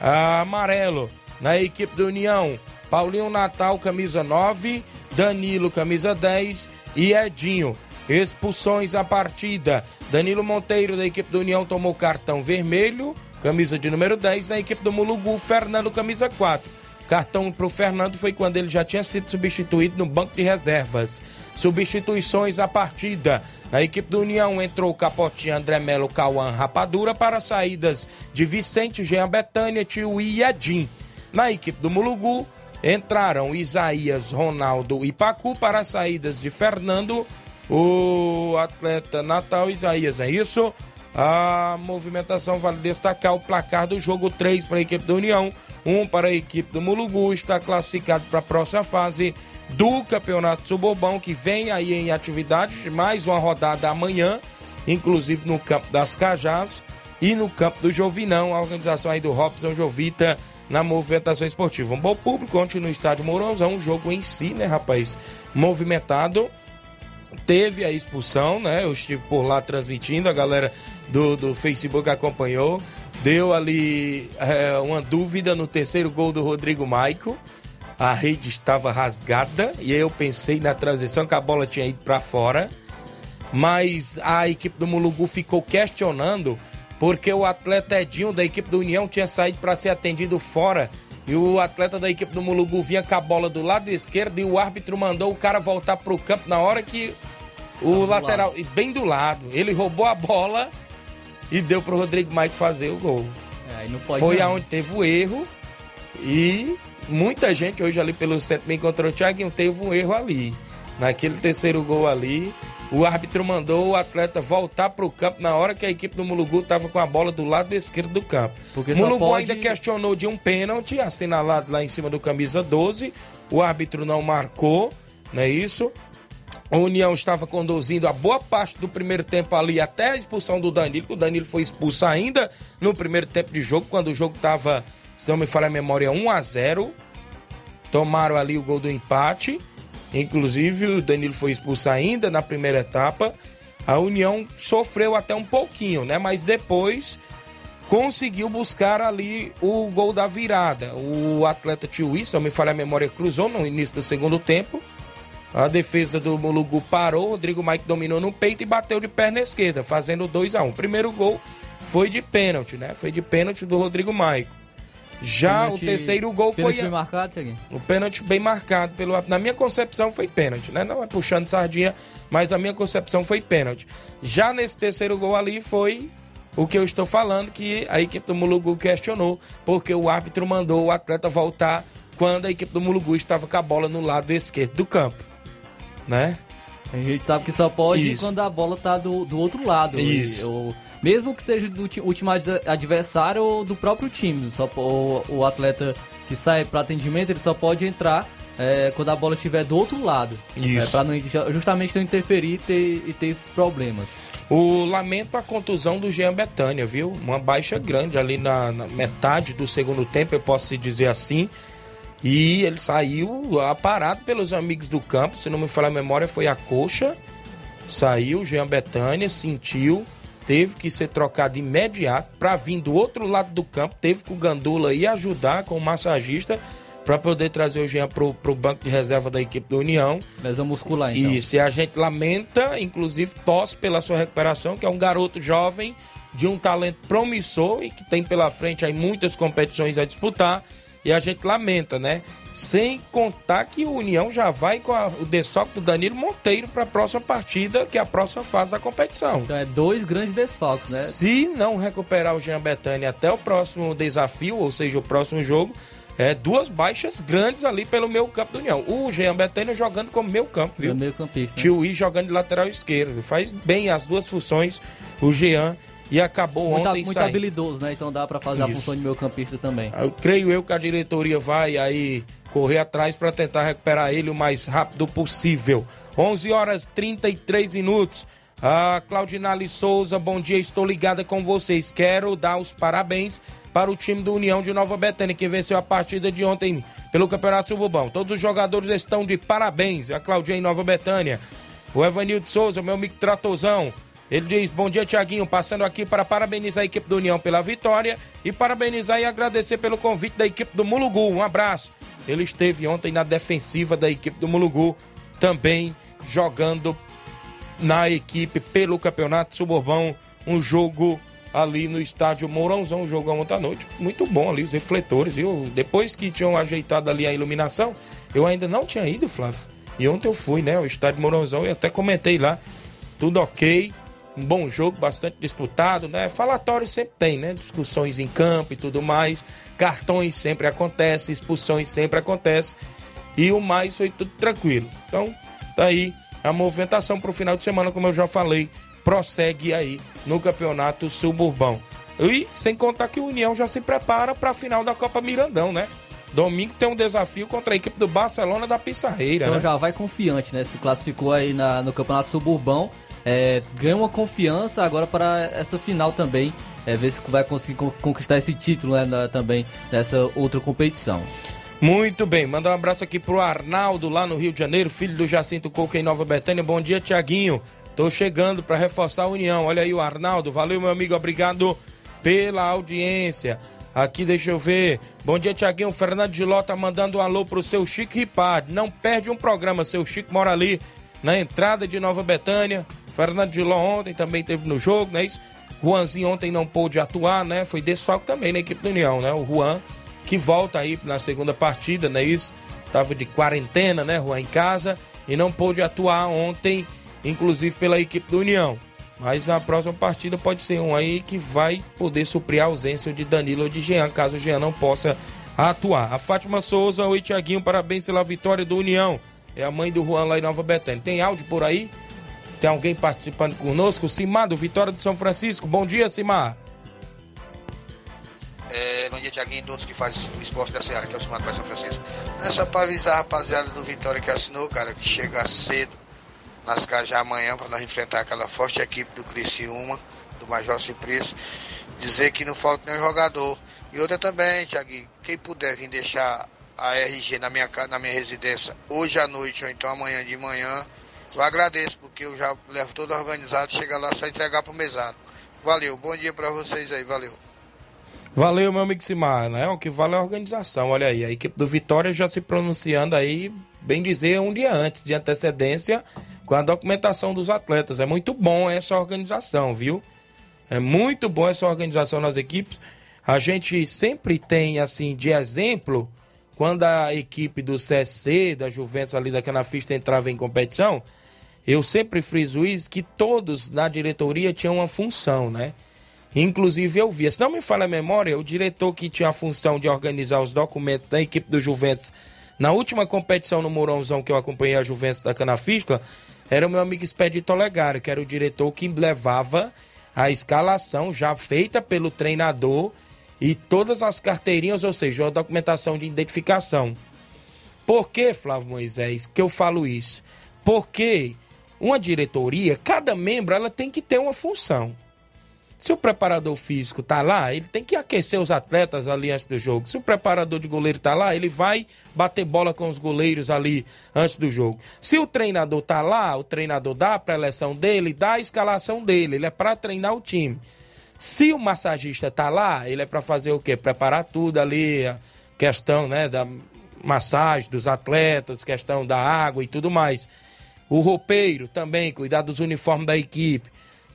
S1: amarelo. Na equipe do União, Paulinho Natal, camisa 9, Danilo, camisa 10 e Edinho. Expulsões à partida. Danilo Monteiro, da equipe do União, tomou cartão vermelho, camisa de número 10. Na equipe do Mulugu, Fernando, camisa 4. Cartão para o Fernando foi quando ele já tinha sido substituído no banco de reservas. Substituições à partida. Na equipe do União entrou Capotinho, André Melo, Cauã, Rapadura para saídas de Vicente, Jean Betânia, Tio e Edim. Na equipe do Mulugu entraram Isaías, Ronaldo e Pacu para saídas de Fernando, o atleta Natal Isaías, é isso? A movimentação vale destacar o placar do jogo 3 para a equipe da União, 1 para a equipe do Mulugu, está classificado para a próxima fase do Campeonato Suburbão, que vem aí em atividade, mais uma rodada amanhã, inclusive no campo das Cajás e no campo do Jovinão, a organização aí do Robson Jovita na movimentação esportiva. Um bom público ontem no estádio Mourãozão, um jogo em si, né, rapaz? Movimentado. Teve a expulsão, né? Eu estive por lá transmitindo, a galera do, do Facebook acompanhou. Deu ali é, uma dúvida no terceiro gol do Rodrigo Maico. A rede estava rasgada e eu pensei na transição que a bola tinha ido para fora. Mas a equipe do Mulugu ficou questionando porque o atleta Edinho da equipe do União tinha saído para ser atendido fora e o atleta da equipe do Mulugu vinha com a bola do lado esquerdo e o árbitro mandou o cara voltar pro campo na hora que o lateral, lado. bem do lado, ele roubou a bola e deu pro Rodrigo Mike fazer o gol. É, Foi não. aonde teve o erro e muita gente hoje ali pelo centro me encontrou Thiaguinho, teve um erro ali. Naquele terceiro gol ali, o árbitro mandou o atleta voltar para o campo na hora que a equipe do Mulugu estava com a bola do lado esquerdo do campo. Porque o Mulugu pode... ainda questionou de um pênalti assinalado lá em cima do camisa 12. O árbitro não marcou, não é isso? A União estava conduzindo a boa parte do primeiro tempo ali até a expulsão do Danilo. O Danilo foi expulso ainda no primeiro tempo de jogo, quando o jogo estava, se não me falha a memória, 1 a 0 Tomaram ali o gol do empate. Inclusive, o Danilo foi expulso ainda na primeira etapa. A União sofreu até um pouquinho, né? Mas depois conseguiu buscar ali o gol da virada. O atleta Tio se não me falha a memória, cruzou no início do segundo tempo. A defesa do Mulugu parou, Rodrigo Mike dominou no peito e bateu de perna esquerda, fazendo 2 a 1 um. Primeiro gol foi de pênalti, né? Foi de pênalti do Rodrigo Maico. Já pênalti, o terceiro gol foi.
S2: Bem marcado, Thiaguinho?
S1: O pênalti bem marcado. Pelo, na minha concepção foi pênalti, né? Não é puxando sardinha, mas a minha concepção foi pênalti. Já nesse terceiro gol ali foi o que eu estou falando, que a equipe do Mulugu questionou, porque o árbitro mandou o atleta voltar quando a equipe do Mulugu estava com a bola no lado esquerdo do campo né?
S2: A gente sabe que só pode Isso. quando a bola tá do, do outro lado.
S1: Isso.
S2: ou, mesmo que seja do último adversário ou do próprio time. Só, o, o atleta que sai para atendimento, ele só pode entrar é, quando a bola estiver do outro lado.
S1: Isso.
S2: É, para não, justamente não interferir e ter, e ter esses problemas.
S1: O lamento a contusão do Jean Betânia, viu? Uma baixa grande ali na, na metade do segundo tempo, eu posso dizer assim. E ele saiu aparado pelos amigos do campo, se não me falar a memória, foi a coxa. Saiu, Jean Betânia, sentiu, teve que ser trocado imediato para vir do outro lado do campo. Teve que o Gandula ir ajudar com o massagista para poder trazer o Jean pro, pro banco de reserva da equipe da União.
S2: Lesão muscular, então.
S1: Isso, e a gente lamenta, inclusive tosse pela sua recuperação, que é um garoto jovem de um talento promissor e que tem pela frente aí muitas competições a disputar e a gente lamenta, né? Sem contar que o União já vai com a, o desfalque do Danilo Monteiro para a próxima partida, que é a próxima fase da competição.
S2: Então é dois grandes desfalques, né?
S1: Se não recuperar o Jean Betânia até o próximo desafio, ou seja, o próximo jogo, é, duas baixas grandes ali pelo meio campo do União. O Jean Betânia jogando como meio campo, viu?
S2: meio campista.
S1: Né? Tio I jogando de lateral esquerdo. Faz bem as duas funções, o Jean e acabou
S2: muito,
S1: ontem
S2: Muito saindo. habilidoso, né? Então dá para fazer Isso. a função de meio campista também.
S1: Eu creio eu que a diretoria vai aí correr atrás para tentar recuperar ele o mais rápido possível. 11 horas 33 minutos. A Claudinale Souza, bom dia, estou ligada com vocês. Quero dar os parabéns para o time do União de Nova Betânia, que venceu a partida de ontem pelo Campeonato Sububão. Todos os jogadores estão de parabéns. A Claudinha em Nova Betânia. O Evanildo Souza, meu amigo Tratozão. Ele diz: Bom dia, Tiaguinho. Passando aqui para parabenizar a equipe do União pela vitória e parabenizar e agradecer pelo convite da equipe do Mulugu. Um abraço. Ele esteve ontem na defensiva da equipe do Mulugu, também jogando na equipe pelo Campeonato Suburbão. Um jogo ali no estádio Mourãozão, um jogo ontem à noite. Muito bom ali, os refletores. Viu? Depois que tinham ajeitado ali a iluminação, eu ainda não tinha ido, Flávio. E ontem eu fui, né? O estádio Mourãozão e até comentei lá. Tudo ok um bom jogo, bastante disputado, né? Falatório sempre tem, né? Discussões em campo e tudo mais. Cartões sempre acontecem, expulsões sempre acontecem. E o mais foi tudo tranquilo. Então, tá aí a movimentação para o final de semana, como eu já falei, prossegue aí no Campeonato Suburbão. E sem contar que o União já se prepara para a final da Copa Mirandão, né? Domingo tem um desafio contra a equipe do Barcelona da Pissarreira.
S2: Então
S1: né?
S2: já vai confiante, né? Se classificou aí na, no Campeonato Suburbão é, ganha uma confiança agora para essa final também. É, ver se vai conseguir conquistar esse título né, na, também nessa outra competição.
S1: Muito bem, manda um abraço aqui pro Arnaldo lá no Rio de Janeiro, filho do Jacinto Coco em Nova Betânia. Bom dia, Tiaguinho. Tô chegando para reforçar a união. Olha aí o Arnaldo, valeu meu amigo, obrigado pela audiência. Aqui, deixa eu ver. Bom dia, Tiaguinho. Fernando de Lota mandando um alô pro seu Chico Ripard. Não perde um programa, seu Chico mora ali na entrada de Nova Betânia. Fernando ontem também teve no jogo, né? Isso. Juanzinho ontem não pôde atuar, né? Foi desfalque também na equipe do União, né? O Juan, que volta aí na segunda partida, né? Isso. Estava de quarentena, né? Juan em casa e não pôde atuar ontem, inclusive pela equipe do União. Mas na próxima partida pode ser um aí que vai poder suprir a ausência de Danilo ou de Jean, caso o Jean não possa atuar. A Fátima Souza, oi Tiaguinho, parabéns pela vitória do União. É a mãe do Juan lá em Nova Betânia. Tem áudio por aí? Tem alguém participando conosco? Simar, do Vitória de São Francisco. Bom dia, Simar.
S7: É, bom dia, Tiaguinho, todos que fazem o esporte da Seara, que é o Simar do São Francisco. É só pra avisar a rapaziada do Vitória que assinou, cara, que chega cedo nas casas amanhã para nós enfrentar aquela forte equipe do Criciúma, do Major Cipressa. Dizer que não falta nenhum jogador. E outra também, Tiaguinho, quem puder vir deixar a RG na minha, na minha residência hoje à noite ou então amanhã de manhã, eu agradeço, porque eu já levo todo organizado, chega lá só entregar pro mesado. Valeu, bom dia para vocês aí, valeu.
S1: Valeu, meu amigo Simar, né? O que vale é a organização. Olha aí, a equipe do Vitória já se pronunciando aí, bem dizer, um dia antes de antecedência com a documentação dos atletas. É muito bom essa organização, viu? É muito bom essa organização nas equipes. A gente sempre tem, assim, de exemplo, quando a equipe do CSC, da Juventus ali da Canafista entrava em competição, eu sempre friso isso, que todos na diretoria tinham uma função, né? Inclusive eu via, se não me falha a memória, o diretor que tinha a função de organizar os documentos da equipe do Juventus na última competição no Mourãozão que eu acompanhei a Juventus da Canafista, era o meu amigo Expedito Olegário, que era o diretor que levava a escalação já feita pelo treinador e todas as carteirinhas, ou seja, a documentação de identificação. Por que, Flávio Moisés, que eu falo isso? Porque uma diretoria, cada membro, ela tem que ter uma função. Se o preparador físico tá lá, ele tem que aquecer os atletas ali antes do jogo. Se o preparador de goleiro tá lá, ele vai bater bola com os goleiros ali antes do jogo. Se o treinador tá lá, o treinador dá a preleção dele, dá a escalação dele, ele é para treinar o time. Se o massagista tá lá, ele é para fazer o quê? Preparar tudo ali, a questão, né, da massagem dos atletas, questão da água e tudo mais. O roupeiro também, cuidar dos uniformes da equipe.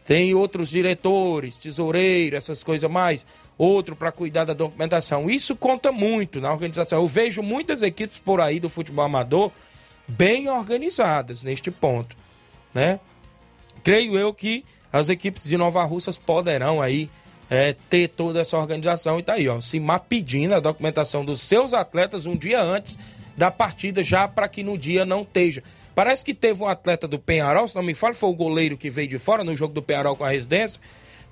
S1: Tem outros diretores, tesoureiro, essas coisas mais. Outro para cuidar da documentação. Isso conta muito na organização. Eu vejo muitas equipes por aí do futebol amador bem organizadas neste ponto, né? Creio eu que as equipes de Nova Russas poderão aí é, ter toda essa organização. E tá aí, ó, Simar pedindo a documentação dos seus atletas um dia antes da partida, já para que no dia não esteja. Parece que teve um atleta do Penharol, se não me falo, foi o goleiro que veio de fora no jogo do Penharol com a residência.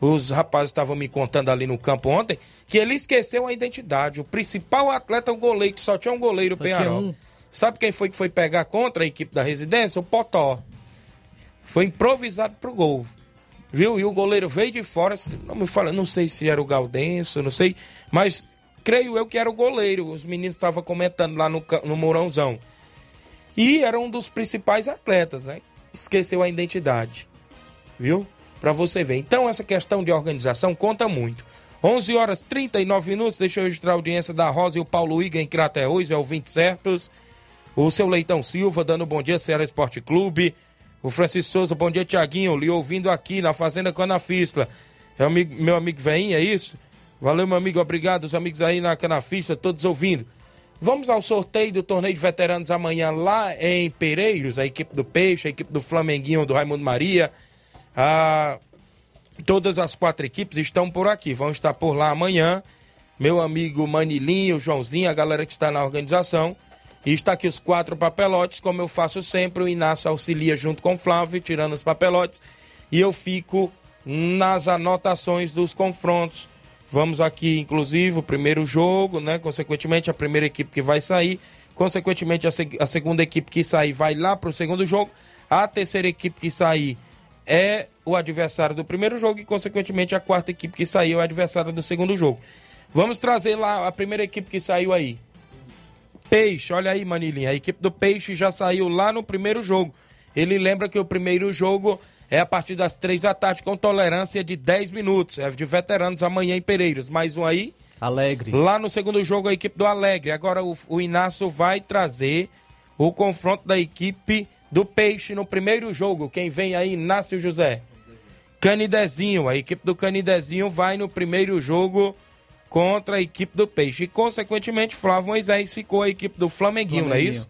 S1: Os rapazes estavam me contando ali no campo ontem que ele esqueceu a identidade. O principal atleta é o goleiro, que só tinha um goleiro
S2: tinha
S1: Penharol.
S2: um.
S1: Sabe quem foi que foi pegar contra a equipe da residência? O Potó. Foi improvisado pro gol. Viu? E o goleiro veio de fora, se- não me fala, não sei se era o Galdenso, não sei, mas creio eu que era o goleiro. Os meninos estavam comentando lá no, no Mourãozão. E era um dos principais atletas, né? Esqueceu a identidade. Viu? Pra você ver. Então, essa questão de organização conta muito. 11 horas 39 minutos. Deixa eu registrar a audiência da Rosa e o Paulo Iga em Crateús, é o 20 certos. O seu Leitão Silva dando bom dia, Ceará Esporte Clube. O Francisco Souza, bom dia, Tiaguinho. Lhe ouvindo aqui na Fazenda Canafista. É amigo, meu amigo veinho, é isso? Valeu, meu amigo, obrigado. Os amigos aí na Canafista, todos ouvindo. Vamos ao sorteio do torneio de veteranos amanhã lá em Pereiros, a equipe do Peixe, a equipe do Flamenguinho, do Raimundo Maria. A Todas as quatro equipes estão por aqui, vão estar por lá amanhã. Meu amigo Manilinho, Joãozinho, a galera que está na organização. E está aqui os quatro papelotes, como eu faço sempre. O Inácio auxilia junto com o Flávio, tirando os papelotes. E eu fico nas anotações dos confrontos. Vamos aqui, inclusive, o primeiro jogo, né? Consequentemente, a primeira equipe que vai sair. Consequentemente, a, seg- a segunda equipe que sair vai lá para o segundo jogo. A terceira equipe que sair é o adversário do primeiro jogo e, consequentemente, a quarta equipe que saiu é o adversário do segundo jogo. Vamos trazer lá a primeira equipe que saiu aí. Peixe, olha aí, Manilinha. A equipe do Peixe já saiu lá no primeiro jogo. Ele lembra que o primeiro jogo é a partir das três da tarde, com tolerância de 10 minutos. É de veteranos amanhã em Pereiros. Mais um aí.
S2: Alegre.
S1: Lá no segundo jogo, a equipe do Alegre. Agora o, o Inácio vai trazer o confronto da equipe do Peixe no primeiro jogo. Quem vem aí, Inácio José. Canidezinho. A equipe do Canidezinho vai no primeiro jogo contra a equipe do Peixe. E, consequentemente, Flávio Moisés ficou a equipe do Flamenguinho, não é
S2: Flamenguinho.
S1: isso?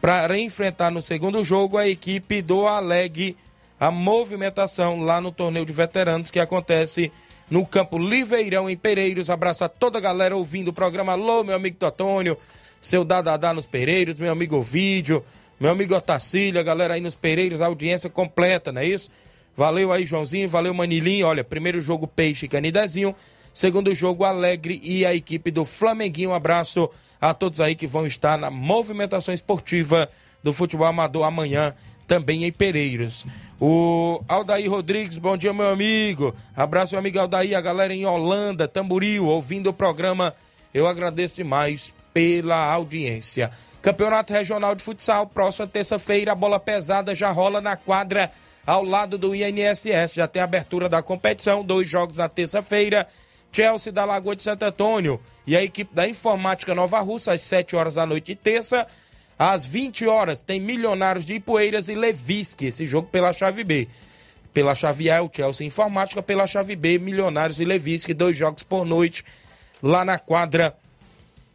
S1: Para enfrentar no segundo jogo a equipe do Alegre, a movimentação lá no torneio de veteranos que acontece no campo Liveirão, em Pereiros. Abraço a toda a galera ouvindo o programa. Alô, meu amigo Totônio, seu Dadadá nos Pereiros, meu amigo Vídeo, meu amigo Otacílio, a galera aí nos Pereiros, a audiência completa, não é isso? Valeu aí, Joãozinho, valeu, Manilinho. Olha, primeiro jogo Peixe e Canidezinho. Segundo jogo, Alegre e a equipe do Flamenguinho. Um abraço a todos aí que vão estar na movimentação esportiva do futebol amador amanhã, também em Pereiros. O Aldair Rodrigues, bom dia, meu amigo. Abraço, meu amigo Aldair, a galera em Holanda, Tamboril, ouvindo o programa. Eu agradeço demais pela audiência. Campeonato Regional de Futsal, próxima terça-feira, a bola pesada já rola na quadra ao lado do INSS. Já tem abertura da competição, dois jogos na terça-feira. Chelsea da Lagoa de Santo Antônio e a equipe da Informática Nova Russa às 7 horas da noite de terça. Às 20 horas tem Milionários de Ipueiras e Levisque, esse jogo pela chave B. Pela chave A, o Chelsea Informática, pela chave B, Milionários e Levisque, dois jogos por noite lá na quadra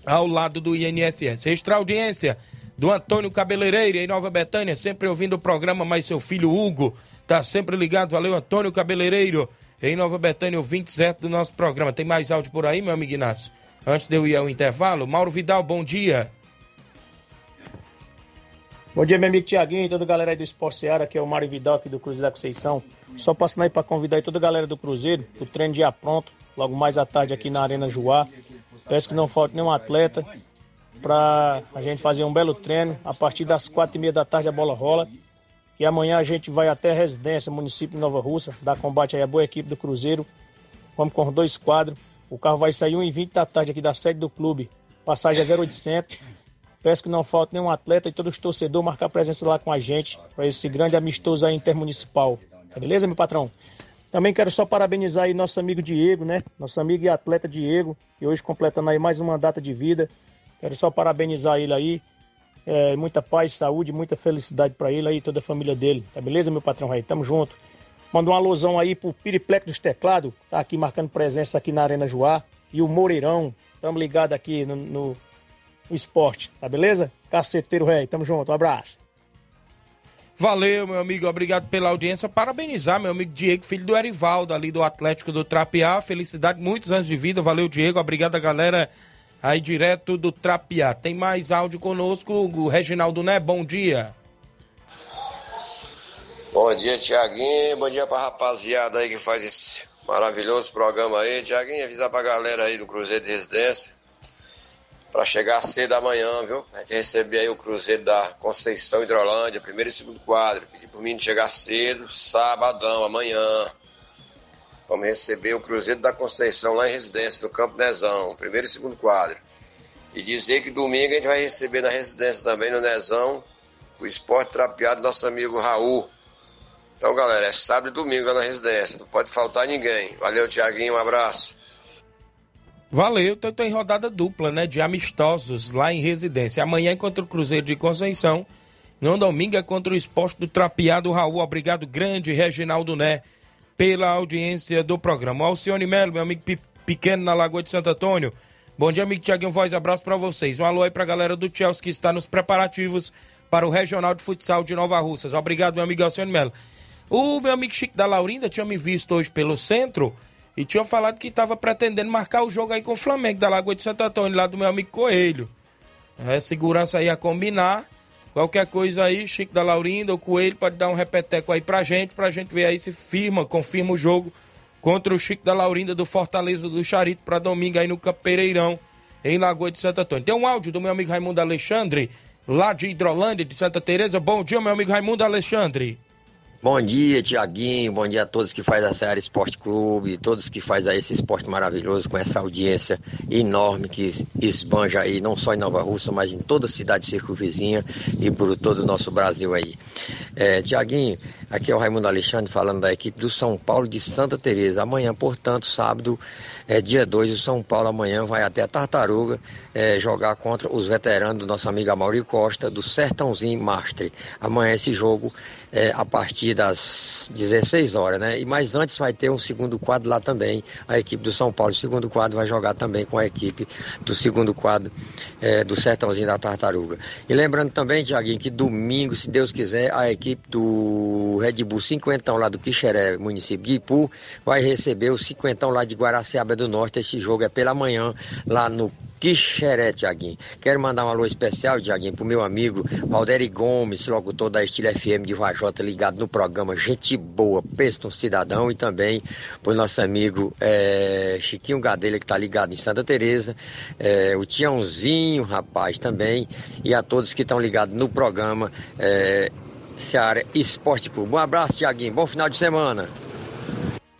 S1: ao lado do INSS. Extra audiência do Antônio Cabeleireiro em Nova Betânia, sempre ouvindo o programa, mas seu filho Hugo tá sempre ligado. Valeu, Antônio Cabeleireiro em Nova Betânia, o 27 do nosso programa. Tem mais áudio por aí, meu amigo Inácio? Antes de eu ir ao intervalo, Mauro Vidal, bom dia.
S8: Bom dia, meu amigo Tiaguinho e toda a galera aí do Esporte Seara, que é o Mário Vidal aqui do Cruzeiro da Conceição. Só passando aí para convidar aí toda a galera do Cruzeiro, o treino já pronto, logo mais à tarde aqui na Arena Juá. Peço que não falte nenhum atleta para a gente fazer um belo treino. A partir das quatro e meia da tarde a bola rola. E amanhã a gente vai até a residência, município de Nova Russa, dar combate aí à boa equipe do Cruzeiro. Vamos com dois quadros. O carro vai sair 1h20 da tarde aqui da sede do clube. Passagem é 0800. Peço que não falte nenhum atleta e todos os torcedores marcar presença lá com a gente para esse grande amistoso aí intermunicipal. Tá beleza, meu patrão? Também quero só parabenizar aí nosso amigo Diego, né? Nosso amigo e atleta Diego, que hoje completando aí mais uma data de vida. Quero só parabenizar ele aí. É, muita paz, saúde, muita felicidade para ele aí e toda a família dele. Tá beleza, meu patrão aí? Tamo junto. Manda um alusão aí pro Piriplex dos Teclados, tá aqui marcando presença aqui na Arena Joá. E o Moreirão, tamo ligado aqui no, no, no esporte, tá beleza? Caceteiro Rei, tamo junto, um abraço.
S1: Valeu, meu amigo, obrigado pela audiência. Parabenizar meu amigo Diego, filho do Erivaldo, ali do Atlético do Trapiá. Felicidade, muitos anos de vida. Valeu, Diego. Obrigado a galera aí direto do Trapiá. Tem mais áudio conosco, o Reginaldo Né. Bom dia.
S9: Bom dia, Tiaguinho. Bom dia pra rapaziada aí que faz esse maravilhoso programa aí. Tiaguinho, avisar pra galera aí do Cruzeiro de Residência para chegar cedo amanhã, viu? A gente receber aí o Cruzeiro da Conceição Hidrolândia, primeiro e segundo quadro. Pedir mim de chegar cedo, sabadão, amanhã. Vamos receber o Cruzeiro da Conceição lá em residência do Campo Nezão, primeiro e segundo quadro. E dizer que domingo a gente vai receber na residência também, no Nezão, o esporte trapeado do nosso amigo Raul. Então, galera, é sábado e domingo lá na residência. Não pode faltar ninguém. Valeu, Tiaguinho. Um abraço.
S1: Valeu, então tem rodada dupla, né? De amistosos lá em residência. Amanhã é contra o Cruzeiro de Conceição. No domingo é contra o esporte do Trapeado Raul. Obrigado grande, Reginaldo Né, pela audiência do programa. Alcione Melo, meu amigo pequeno na Lagoa de Santo Antônio. Bom dia, amigo Tiaguinho Voz. Abraço para vocês. Um alô aí pra galera do Chelsea que está nos preparativos para o Regional de Futsal de Nova Russas. Obrigado, meu amigo Alcione Melo. O meu amigo Chico da Laurinda tinha me visto hoje pelo centro e tinha falado que estava pretendendo marcar o jogo aí com o Flamengo da Lagoa de Santo Antônio, lá do meu amigo Coelho. É, segurança aí a combinar. Qualquer coisa aí, Chico da Laurinda, o Coelho pode dar um repeteco aí pra gente, pra gente ver aí se firma, confirma o jogo contra o Chico da Laurinda do Fortaleza do Charito para domingo aí no Campereirão, em Lagoa de Santo Antônio. Tem um áudio do meu amigo Raimundo Alexandre, lá de Hidrolândia, de Santa Teresa. Bom dia, meu amigo Raimundo Alexandre.
S10: Bom dia, Tiaguinho. Bom dia a todos que faz a Seara Esporte Clube, todos que faz aí esse esporte maravilhoso com essa audiência enorme que esbanja aí, não só em Nova Russa, mas em toda a cidade circunvizinha e por todo o nosso Brasil aí. É, Tiaguinho, aqui é o Raimundo Alexandre falando da equipe do São Paulo de Santa Teresa. Amanhã, portanto, sábado, é dia 2, o São Paulo amanhã vai até a Tartaruga é, jogar contra os veteranos do nosso amigo Amaury Costa, do Sertãozinho Mastre. Amanhã esse jogo é, a partir das 16 horas, né? E mais antes vai ter um segundo quadro lá também, a equipe do São Paulo. O segundo quadro vai jogar também com a equipe do segundo quadro é, do Sertãozinho da Tartaruga. E lembrando também, Tiaguinho, que domingo, se Deus quiser, a equipe do Red Bull cinquentão lá do Quixeré, município de Ipu, vai receber o cinquentão lá de Guaraciaba do Norte. Esse jogo é pela manhã lá no Quixeré, Tiaguinho. Quero mandar um alô especial, Tiaguinho, pro meu amigo Valderi Gomes, locutor da Estilo FM de Vajota, ligado no programa Gente Boa, Pesto um Cidadão, e também pro nosso amigo é, Chiquinho Gadelha, que tá ligado em Santa Teresa, é, o Tiãozinho, rapaz, também, e a todos que estão ligados no programa. É, Seara Esporte Clube. Um abraço, Tiaguinho. Bom final de semana.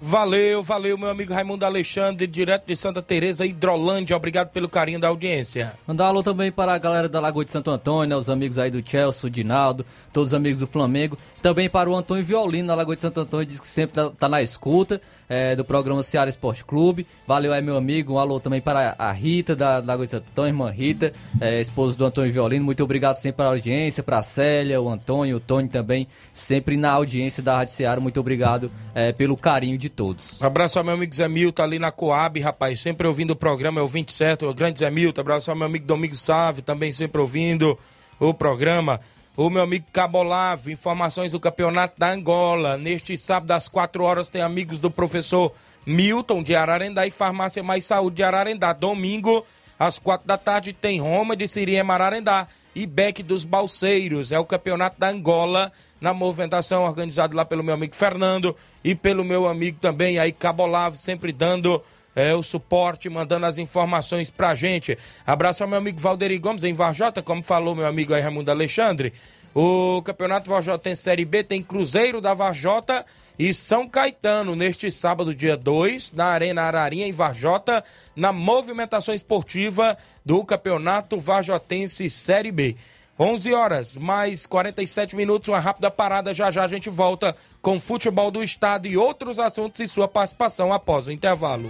S1: Valeu, valeu, meu amigo Raimundo Alexandre, direto de Santa Teresa, Hidrolândia. Obrigado pelo carinho da audiência.
S2: Mandar um alô também para a galera da Lagoa de Santo Antônio, os amigos aí do Chelsea, o Dinaldo, todos os amigos do Flamengo. Também para o Antônio Violino, na Lagoa de Santo Antônio, diz que sempre tá, tá na escuta é, do programa Ceará Esporte Clube. Valeu aí, meu amigo. Um alô também para a Rita, da Lagoa de Antônio, irmã Rita, é, esposa do Antônio Violino. Muito obrigado sempre pela audiência, para a Célia, o Antônio, o Tony também, sempre na audiência da Rádio Ceará. Muito obrigado é, pelo carinho de todos.
S1: Um abraço ao meu amigo Zé Milton ali na Coab, rapaz, sempre ouvindo o programa, é o 27, o grande Zé Milton. Abraço ao meu amigo Domingo Save, também sempre ouvindo o programa. O meu amigo Cabolavo, informações do campeonato da Angola. Neste sábado, às 4 horas, tem amigos do professor Milton de Ararendá e Farmácia Mais Saúde de Ararendá. Domingo, às 4 da tarde, tem Roma de Siriema Ararendá e Beck dos Balseiros. É o campeonato da Angola na movimentação organizado lá pelo meu amigo Fernando e pelo meu amigo também aí Cabolavo, sempre dando é, o suporte, mandando as informações pra gente. Abraço ao meu amigo Valderi Gomes em Varjota, como falou meu amigo aí Raimundo Alexandre. O Campeonato Varjota tem Série B, tem Cruzeiro da Varjota e São Caetano neste sábado, dia 2, na Arena Ararinha em Varjota, na movimentação esportiva do Campeonato Varjotense Série B. 11 horas, mais 47 minutos, uma rápida parada. Já já a gente volta com futebol do estado e outros assuntos e sua participação após o intervalo.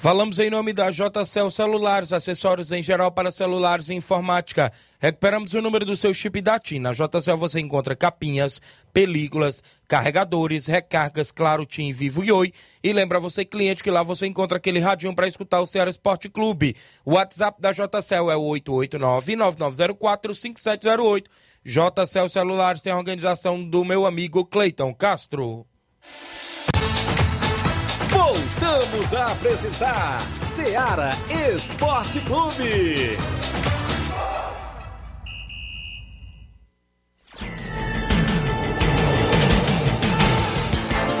S1: Falamos em nome da JCL Celulares, acessórios em geral para celulares e informática. Recuperamos o número do seu chip da TIM. Na JCL você encontra capinhas, películas, carregadores, recargas, claro, TIM, Vivo e Oi. E lembra você, cliente, que lá você encontra aquele radinho para escutar o Ceará Esporte Clube. O WhatsApp da JCL é o 889-9904-5708. JCL Celulares tem a organização do meu amigo Cleiton Castro.
S3: Voltamos a apresentar Seara Esporte Clube.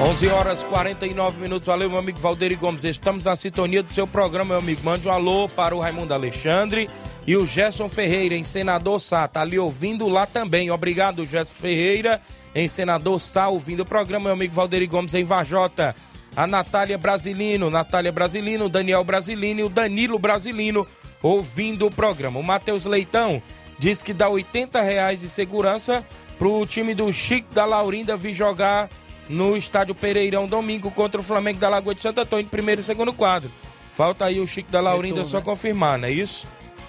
S1: 11 horas 49 minutos. Valeu, meu amigo Valderi Gomes. Estamos na sintonia do seu programa, meu amigo. Mande um alô para o Raimundo Alexandre e o Gerson Ferreira, em Senador Sá. Tá ali ouvindo lá também. Obrigado, Gerson Ferreira, em Senador Sá, ouvindo o programa, meu amigo Valderi Gomes, em Vajota. A Natália Brasilino, Natália Brasilino, Daniel Brasilino e o Danilo Brasilino, ouvindo o programa. O Matheus Leitão diz que dá 80 reais de segurança pro time do Chico da Laurinda vir jogar no estádio Pereirão domingo contra o Flamengo da Lagoa de Santo Antônio, primeiro e segundo quadro. Falta aí o Chico da Laurinda
S2: Retorno,
S1: só
S2: né?
S1: confirmar, não é isso?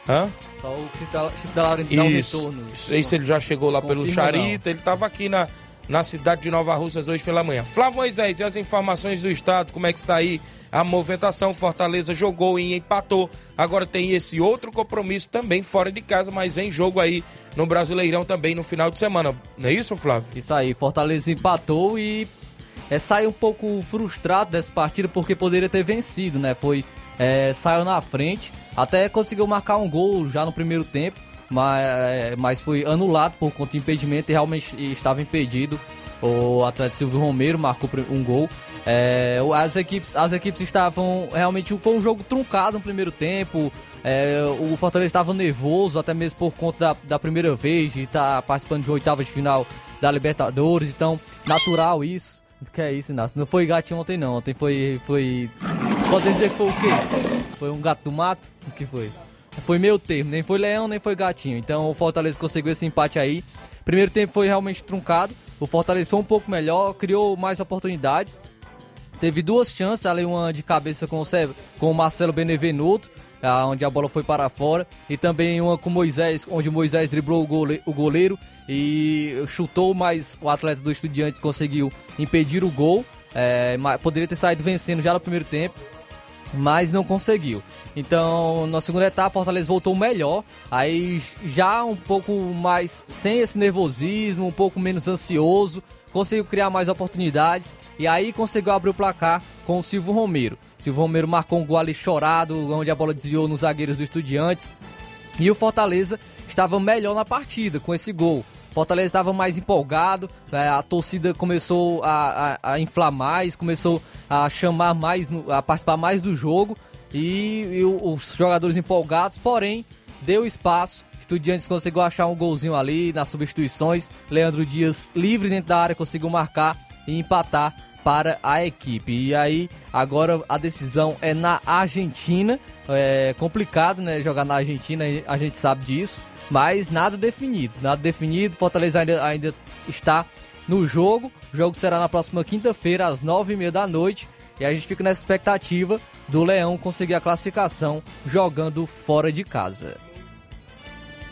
S1: Hã?
S2: Só o Chico da, Chico da Laurinda dá um
S1: Isso.
S2: retorno.
S1: Não sei se ele já chegou lá pelo
S2: Confirma
S1: Charita, ele estava aqui na, na cidade de Nova Russas hoje pela manhã. Flávio Moisés, e as informações do estado, como é que está aí a movimentação? Fortaleza jogou e empatou. Agora tem esse outro compromisso também fora de casa, mas vem jogo aí no Brasileirão também no final de semana. Não é isso, Flávio?
S2: Isso aí, Fortaleza empatou e é, saiu um pouco frustrado dessa partida porque poderia ter vencido, né? Foi é, saiu na frente, até conseguiu marcar um gol já no primeiro tempo, mas, é, mas foi anulado por conta de impedimento e realmente estava impedido. O atleta Silvio Romero marcou um gol. É, as, equipes, as equipes estavam realmente foi um jogo truncado no primeiro tempo. É, o Fortaleza estava nervoso, até mesmo por conta da, da primeira vez de estar participando de oitava de final da Libertadores, então natural isso. Que é isso, Inácio? Não foi gatinho ontem não, ontem foi. foi... Pode dizer que foi o quê? Foi um gato do mato? O que foi? Foi meio termo, nem foi leão, nem foi gatinho. Então o Fortaleza conseguiu esse empate aí. Primeiro tempo foi realmente truncado. O Fortaleza foi um pouco melhor, criou mais oportunidades. Teve duas chances, ali uma de cabeça com o, com o Marcelo Benevenuto, ah, onde a bola foi para fora, e também uma com Moisés, onde Moisés driblou o gole- o goleiro e chutou, mas o atleta do Estudiantes conseguiu impedir o gol. É, poderia ter saído vencendo já no primeiro tempo, mas não conseguiu. Então, na segunda etapa, Fortaleza voltou melhor, aí já um pouco mais sem esse nervosismo, um pouco menos ansioso, conseguiu criar mais oportunidades e aí conseguiu abrir o placar com o Silvio Romero. Silvio Romero marcou um gol ali chorado, onde a bola desviou nos zagueiros do Estudiantes. E o Fortaleza estava melhor na partida com esse gol. Fortaleza estava mais empolgado, né, a torcida começou a, a, a inflar mais, começou a chamar mais, a participar mais do jogo e, e os jogadores empolgados, porém, deu espaço. Estudiantes conseguiu achar um golzinho ali nas substituições. Leandro Dias, livre dentro da área, conseguiu marcar e empatar para a equipe. E aí, agora a decisão é na Argentina. É complicado, né? Jogar na Argentina, a gente sabe disso. Mas nada definido. Nada definido. Fortaleza ainda, ainda está no jogo. O jogo será na próxima quinta-feira, às nove e meia da noite. E a gente fica nessa expectativa do Leão conseguir a classificação jogando fora de casa.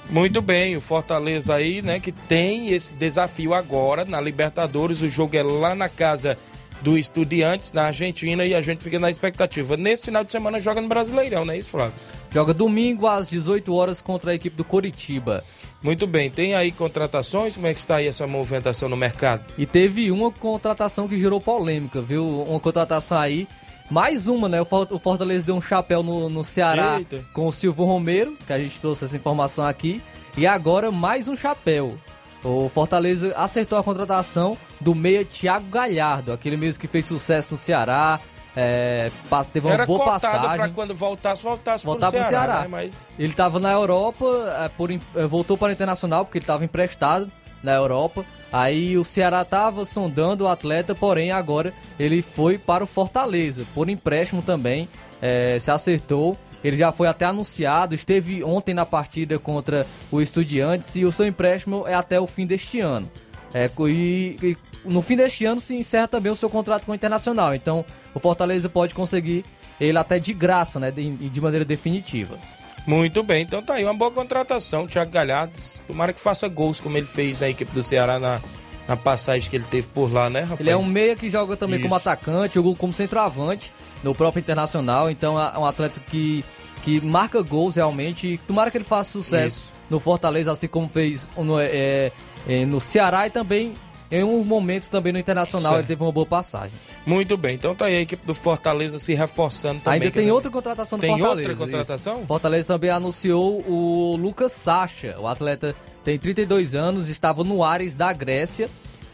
S1: Muito bem, o Fortaleza aí, né, que tem esse desafio agora na Libertadores. O jogo é lá na casa do Estudiantes, na Argentina, e a gente fica na expectativa. Nesse final de semana joga no Brasileirão, não é isso, Flávio?
S2: Joga domingo às 18 horas contra a equipe do Coritiba.
S1: Muito bem, tem aí contratações? Como é que está aí essa movimentação no mercado?
S2: E teve uma contratação que gerou polêmica, viu? Uma contratação aí. Mais uma, né? O For- o Fortaleza deu um chapéu no, no Ceará
S1: Eita.
S2: com o Silvio Romero, que a gente trouxe essa informação aqui. E agora mais um chapéu. O Fortaleza acertou a contratação do meia Thiago Galhardo, aquele mesmo que fez sucesso no Ceará. É, teve uma
S1: Era
S2: boa passagem.
S1: para quando voltasse, voltasse
S2: voltar
S1: pro
S2: pro
S1: Ceará,
S2: Ceará.
S1: né? Mas
S2: Ele estava na Europa, é, por é, voltou para o Internacional porque ele estava emprestado na Europa. Aí o Ceará estava sondando o atleta, porém agora ele foi para o Fortaleza, por empréstimo também, é, se acertou. Ele já foi até anunciado, esteve ontem na partida contra o Estudiantes e o seu empréstimo é até o fim deste ano. É, e, e no fim deste ano se encerra também o seu contrato com o Internacional. Então o Fortaleza pode conseguir ele até de graça, né, de, de maneira definitiva.
S1: Muito bem, então tá aí uma boa contratação, Thiago Galhardo. Tomara que faça gols como ele fez na equipe do Ceará na, na passagem que ele teve por lá, né, rapaz?
S2: Ele é um meia que joga também como
S1: Isso.
S2: atacante, jogou como centroavante no próprio Internacional, então é um atleta que, que marca gols realmente. Tomara que ele faça sucesso no Fortaleza, assim como fez no, é, é, no Ceará e também em um momento também no Internacional
S1: Certo.
S2: ele teve uma boa passagem.
S1: Muito bem, então tá aí a equipe do Fortaleza se reforçando também.
S2: Ainda tem outra contratação do
S1: Tem
S2: Fortaleza.
S1: outra contratação?
S2: isso. Fortaleza também anunciou o Lucas Sacha. O atleta tem 32 anos, estava no Ares da Grécia.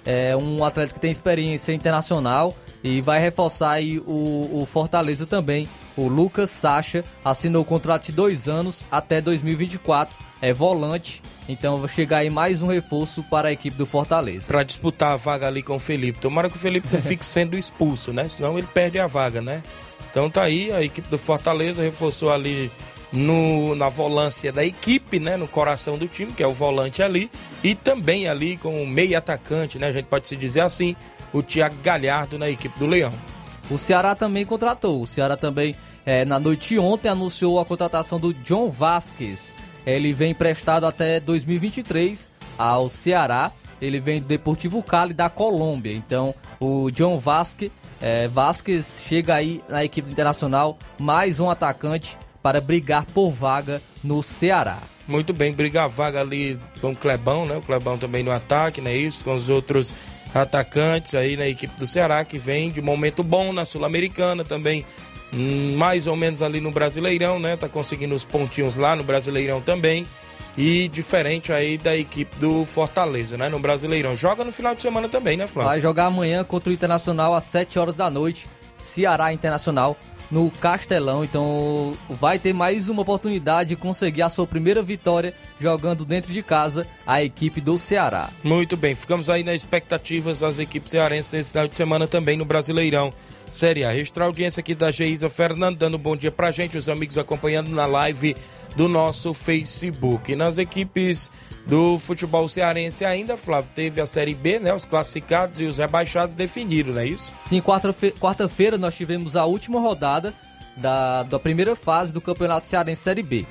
S2: É um atleta que tem experiência internacional e vai reforçar aí o, o Fortaleza também. O Lucas Sacha assinou o contrato de dois anos até 2024. É volante, então vai chegar aí mais um reforço para a equipe do Fortaleza.
S1: Pra disputar a vaga ali com o Felipe. Tomara que o Felipe não fique sendo expulso, né? Senão ele perde a vaga, né? Então tá aí, a equipe do Fortaleza reforçou ali no, na volância da equipe, né? No coração do time, que é o volante ali. E também ali com o meio atacante, né? A gente pode se dizer assim, o Thiago Galhardo na equipe do Leão.
S2: O Ceará também contratou. O Ceará também, eh, na noite de ontem, anunciou a contratação do John Vasquez. Ele vem emprestado até 2023 ao Ceará. Ele vem do Deportivo Cali da Colômbia. Então, o John Vasquez, eh, Vasquez chega aí na equipe internacional, mais um atacante para brigar por vaga no Ceará.
S1: Muito bem, briga a vaga ali com o Clebão, né? O Clebão também no ataque, né? Isso, com os outros atacantes aí na equipe do Ceará, que vem de momento bom na Sul-Americana também, mais ou menos ali no Brasileirão, né? Tá conseguindo os pontinhos lá no Brasileirão também. E diferente aí da equipe do Fortaleza, né? No Brasileirão. Joga no final de semana também, né, Flávio?
S2: Vai jogar amanhã contra o Internacional às 7 horas da noite. Ceará Internacional no Castelão. Então vai ter mais uma oportunidade de conseguir a sua primeira vitória jogando dentro de casa a equipe do Ceará.
S1: Muito bem, ficamos aí nas expectativas das equipes cearenses nesse final de semana também no Brasileirão. Série A. Registrar a audiência aqui da Geisa Fernando, dando um bom dia pra gente, os amigos acompanhando na live do nosso Facebook. Nas equipes do futebol cearense ainda, Flávio, teve a Série B, né? Os classificados e os rebaixados definiram, não é isso?
S2: Sim, quarta-feira quarta nós tivemos a última rodada da, da primeira fase do Campeonato Cearense Série B.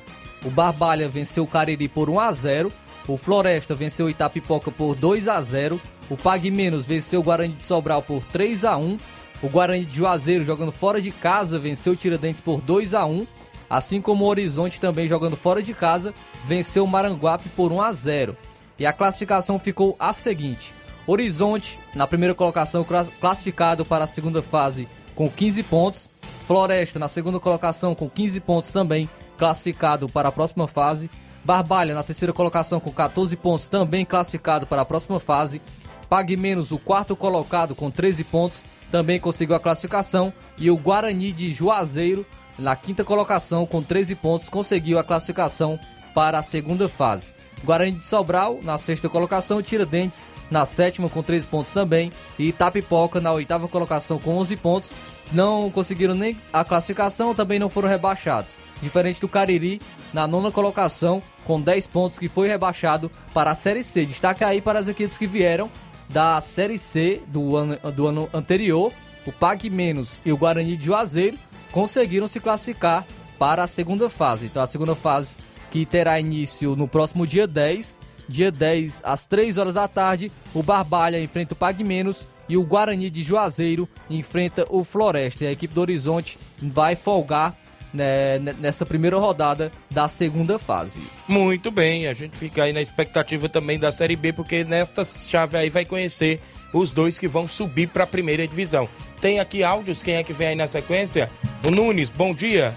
S2: O Barbalha venceu o Cariri por 1 a 0 o Floresta venceu o Itapipoca por 2 a 0 o Pague Menos venceu o Guarani de Sobral por 3 a 1 o Guarani de Juazeiro, jogando fora de casa, venceu o Tiradentes por 2 a 1 assim como o Horizonte também jogando fora de casa, venceu o Maranguape por 1 a 0. E a classificação ficou a seguinte: Horizonte, na primeira colocação, classificado para a segunda fase com 15 pontos. Floresta, na segunda colocação, com 15 pontos também, classificado para a próxima fase. Barbalha, na terceira colocação, com 14 pontos, também classificado para a próxima fase. Pague Menos, o quarto colocado, com 13 pontos, também conseguiu a classificação. E o Guarani de Juazeiro, na quinta colocação, com 13 pontos, conseguiu a classificação para a segunda fase. Guarani de Sobral, na sexta colocação, Tiradentes na sétima com 13 pontos também. E Itapipoca na oitava colocação com 11 pontos. Não conseguiram nem a classificação, também não foram rebaixados. Diferente do Cariri, na nona colocação, com 10 pontos, que foi rebaixado para a Série C. Destaque aí para as equipes que vieram da Série C do ano, do ano anterior, o Pag Menos e o Guarani de Juazeiro conseguiram se classificar para a segunda fase. Então a segunda fase que terá início no próximo dia 10, dia 10 às 3 horas da tarde, o Barbalha enfrenta o Pag Menos e o Guarani de Juazeiro enfrenta o Floresta. E a equipe do Horizonte vai folgar né, nessa primeira rodada da segunda fase.
S1: Muito bem, a gente fica aí na expectativa também da Série B, porque nesta chave aí vai conhecer os dois que vão subir para a primeira divisão. Tem aqui áudios, quem é que vem aí na sequência? O Nunes, bom dia.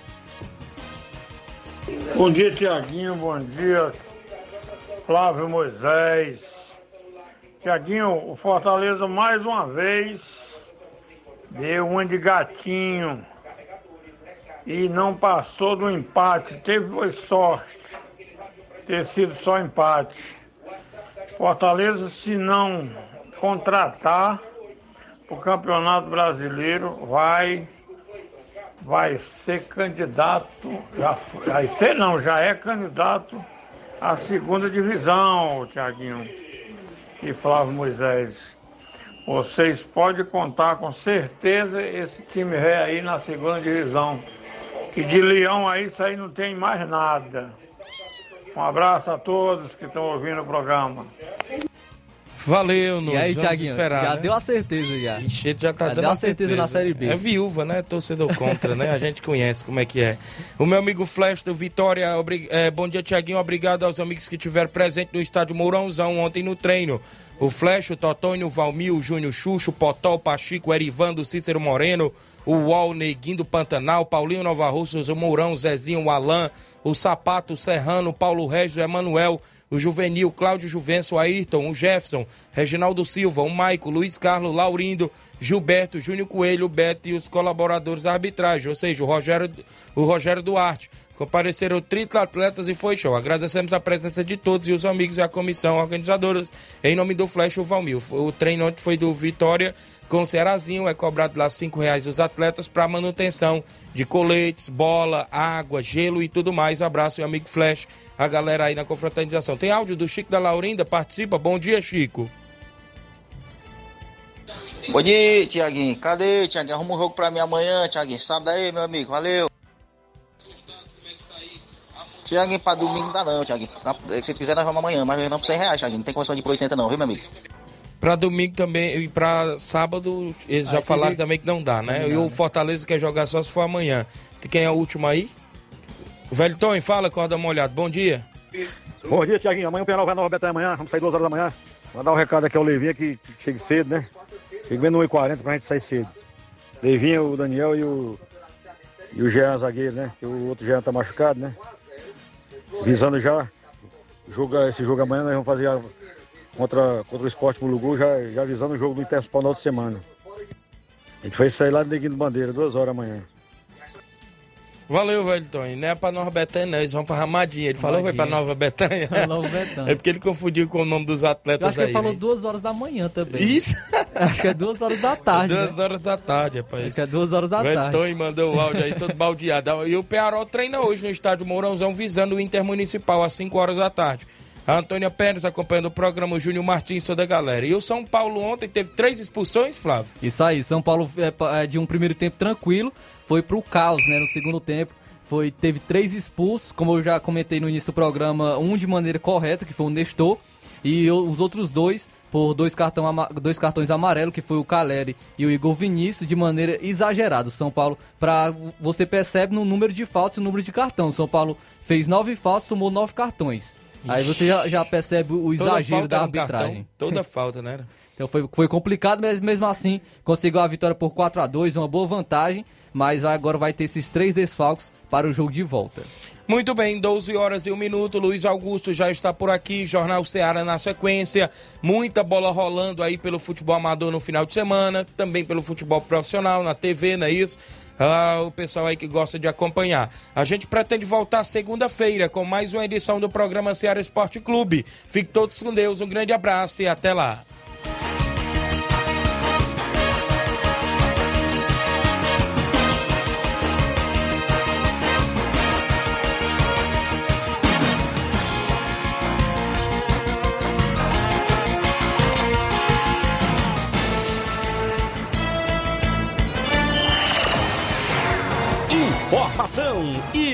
S11: Bom dia, Tiaguinho, bom dia, Flávio Moisés. Tiaguinho, o Fortaleza mais uma vez deu uma de gatinho e não passou do empate. Teve sorte ter sido só empate. Fortaleza, se não contratar o Campeonato Brasileiro, vai vai ser candidato, já vai ser não, já é candidato à segunda divisão, Tiaguinho e Flávio Moisés. Vocês podem contar com certeza esse time ré aí na segunda divisão. Que de Leão aí isso aí não tem mais nada. Um abraço a todos que estão ouvindo o programa.
S1: Valeu, Nunes.
S2: E aí, Thiaguinho, já
S1: né?
S2: deu a certeza já.
S1: Ixi, já tá
S2: Já
S1: dando
S2: deu
S1: a
S2: a certeza na Série B.
S1: É viúva, né? Torcedor contra, né? A gente conhece como é que é. O meu amigo Flash do Vitória, obri... é, bom dia, Tiaguinho. Obrigado aos amigos que estiveram presentes no estádio Mourãozão ontem no treino. O Flash, o Totônio, o Valmir, o Júnior Xuxo, o Potó, o Pachico, o Erivando, o Cícero Moreno, o Uol, Neguinho do Pantanal, o Paulinho Nova Russas, o Mourão, o Zezinho, o Alain, o Sapato, o Serrano, o Paulo Regis, o Emanuel, o Juvenil, Cláudio Juvencio, o Ayrton, o Jefferson, Reginaldo Silva, o Maico, Luiz Carlos, Laurindo, Gilberto, Júnior Coelho, Beto e os colaboradores da arbitragem, ou seja, o Rogério, o Rogério Duarte. Compareceram 30 atletas e foi show. Agradecemos a presença de todos e os amigos e a comissão organizadora. Em nome do Flash, o Valmir. O treino ontem foi do Vitória com o Cearazinho. É cobrado lá cinco reais os atletas para manutenção de coletes, bola, água, gelo e tudo mais. Abraço, meu amigo Flash. A galera aí na confraternização. Tem áudio do Chico da Laurinda? Participa. Bom dia, Chico.
S12: Bom dia, Tiaguinho. Cadê, Tiaguinho? Arruma um jogo pra mim amanhã, Tiaguinho. Sábado aí, meu amigo. Valeu. Tiaguinho, pra domingo não dá não, Tiaguinho. Se quiser, nós vamos amanhã, mas não por 100 reais, Tiaguinho. Não tem condição de ir por 80 não, viu, meu amigo?
S1: Pra domingo também e pra sábado, eles já
S12: Aí
S1: falaram
S12: seria-
S1: também que não dá, né?
S12: Não
S1: e o
S12: né?
S1: Fortaleza quer jogar só se for amanhã. E quem é o último aí? O Velho Tony, fala, corda molhado. Bom dia.
S13: Bom dia, Tiaguinho. Amanhã o Penal vai na Betânia amanhã. Vamos sair duas horas da manhã. Mandar um recado aqui ao Levinha que, que chegue cedo, né? Chegue bem no 1h40 pra gente sair cedo. Levinha, o Daniel e o. E o Jean zagueiro, né? Que o outro Jean tá machucado, né? Visando já. Joga, esse jogo amanhã nós vamos fazer a- contra, contra o Esporte Mulugu, já, já avisando o jogo do Interspal na outra semana. A gente vai sair lá do Neguinho do Bandeira, duas horas amanhã.
S1: Valeu, velho Tony. Não é pra Nova Betânia, não. Eles vão pra Ramadinha. Ele falou, foi pra. Nova Betânia.
S2: Nova Betânia.
S1: É porque ele confundiu com o nome dos
S2: Eu
S1: atletas
S2: acho que
S1: aí.
S2: ele falou
S1: né?
S2: duas horas da manhã também.
S1: Isso?
S2: Acho que é duas horas da tarde.
S1: Duas
S2: né?
S1: horas da tarde, rapaz.
S2: Acho que é duas horas da
S1: O
S2: tarde.
S1: Tony mandou o áudio aí todo baldeado. E o Pearol treina hoje no estádio Mourãozão, visando o Intermunicipal, às 5 horas da tarde. A Antônia Pérez acompanhando o programa, o Júnior Martins, toda a galera. E o São Paulo ontem teve três expulsões, Flávio.
S2: Isso aí, São Paulo é, é, de um primeiro tempo tranquilo, foi pro caos, né, no segundo tempo. Foi, teve três expulsos, como eu já comentei no início do programa, um de maneira correta, que foi o Nestor, e os outros dois por dois, cartão, dois cartões amarelos, que foi o Caleri e o Igor Vinícius, de maneira exagerada. São Paulo, pra, você percebe no número de faltas e no número de cartão. São Paulo fez nove faltas, tomou nove cartões. Aí você já, já percebe o exagero da
S1: um
S2: arbitragem.
S1: cartão, toda falta, né?
S2: Então foi, foi complicado, mas mesmo assim conseguiu a vitória por 4 a 2 uma boa vantagem, mas agora vai ter esses três desfalques para o jogo de volta.
S1: Muito bem, 12 horas e 1 minuto. Luiz Augusto já está por aqui. Jornal Ceará na sequência. Muita bola rolando aí pelo futebol amador no final de semana. Também pelo futebol profissional na TV, não é isso? Ah, o pessoal aí que gosta de acompanhar. A gente pretende voltar segunda-feira com mais uma edição do programa Ceará Esporte Clube. Fique todos com Deus. Um grande abraço e até lá.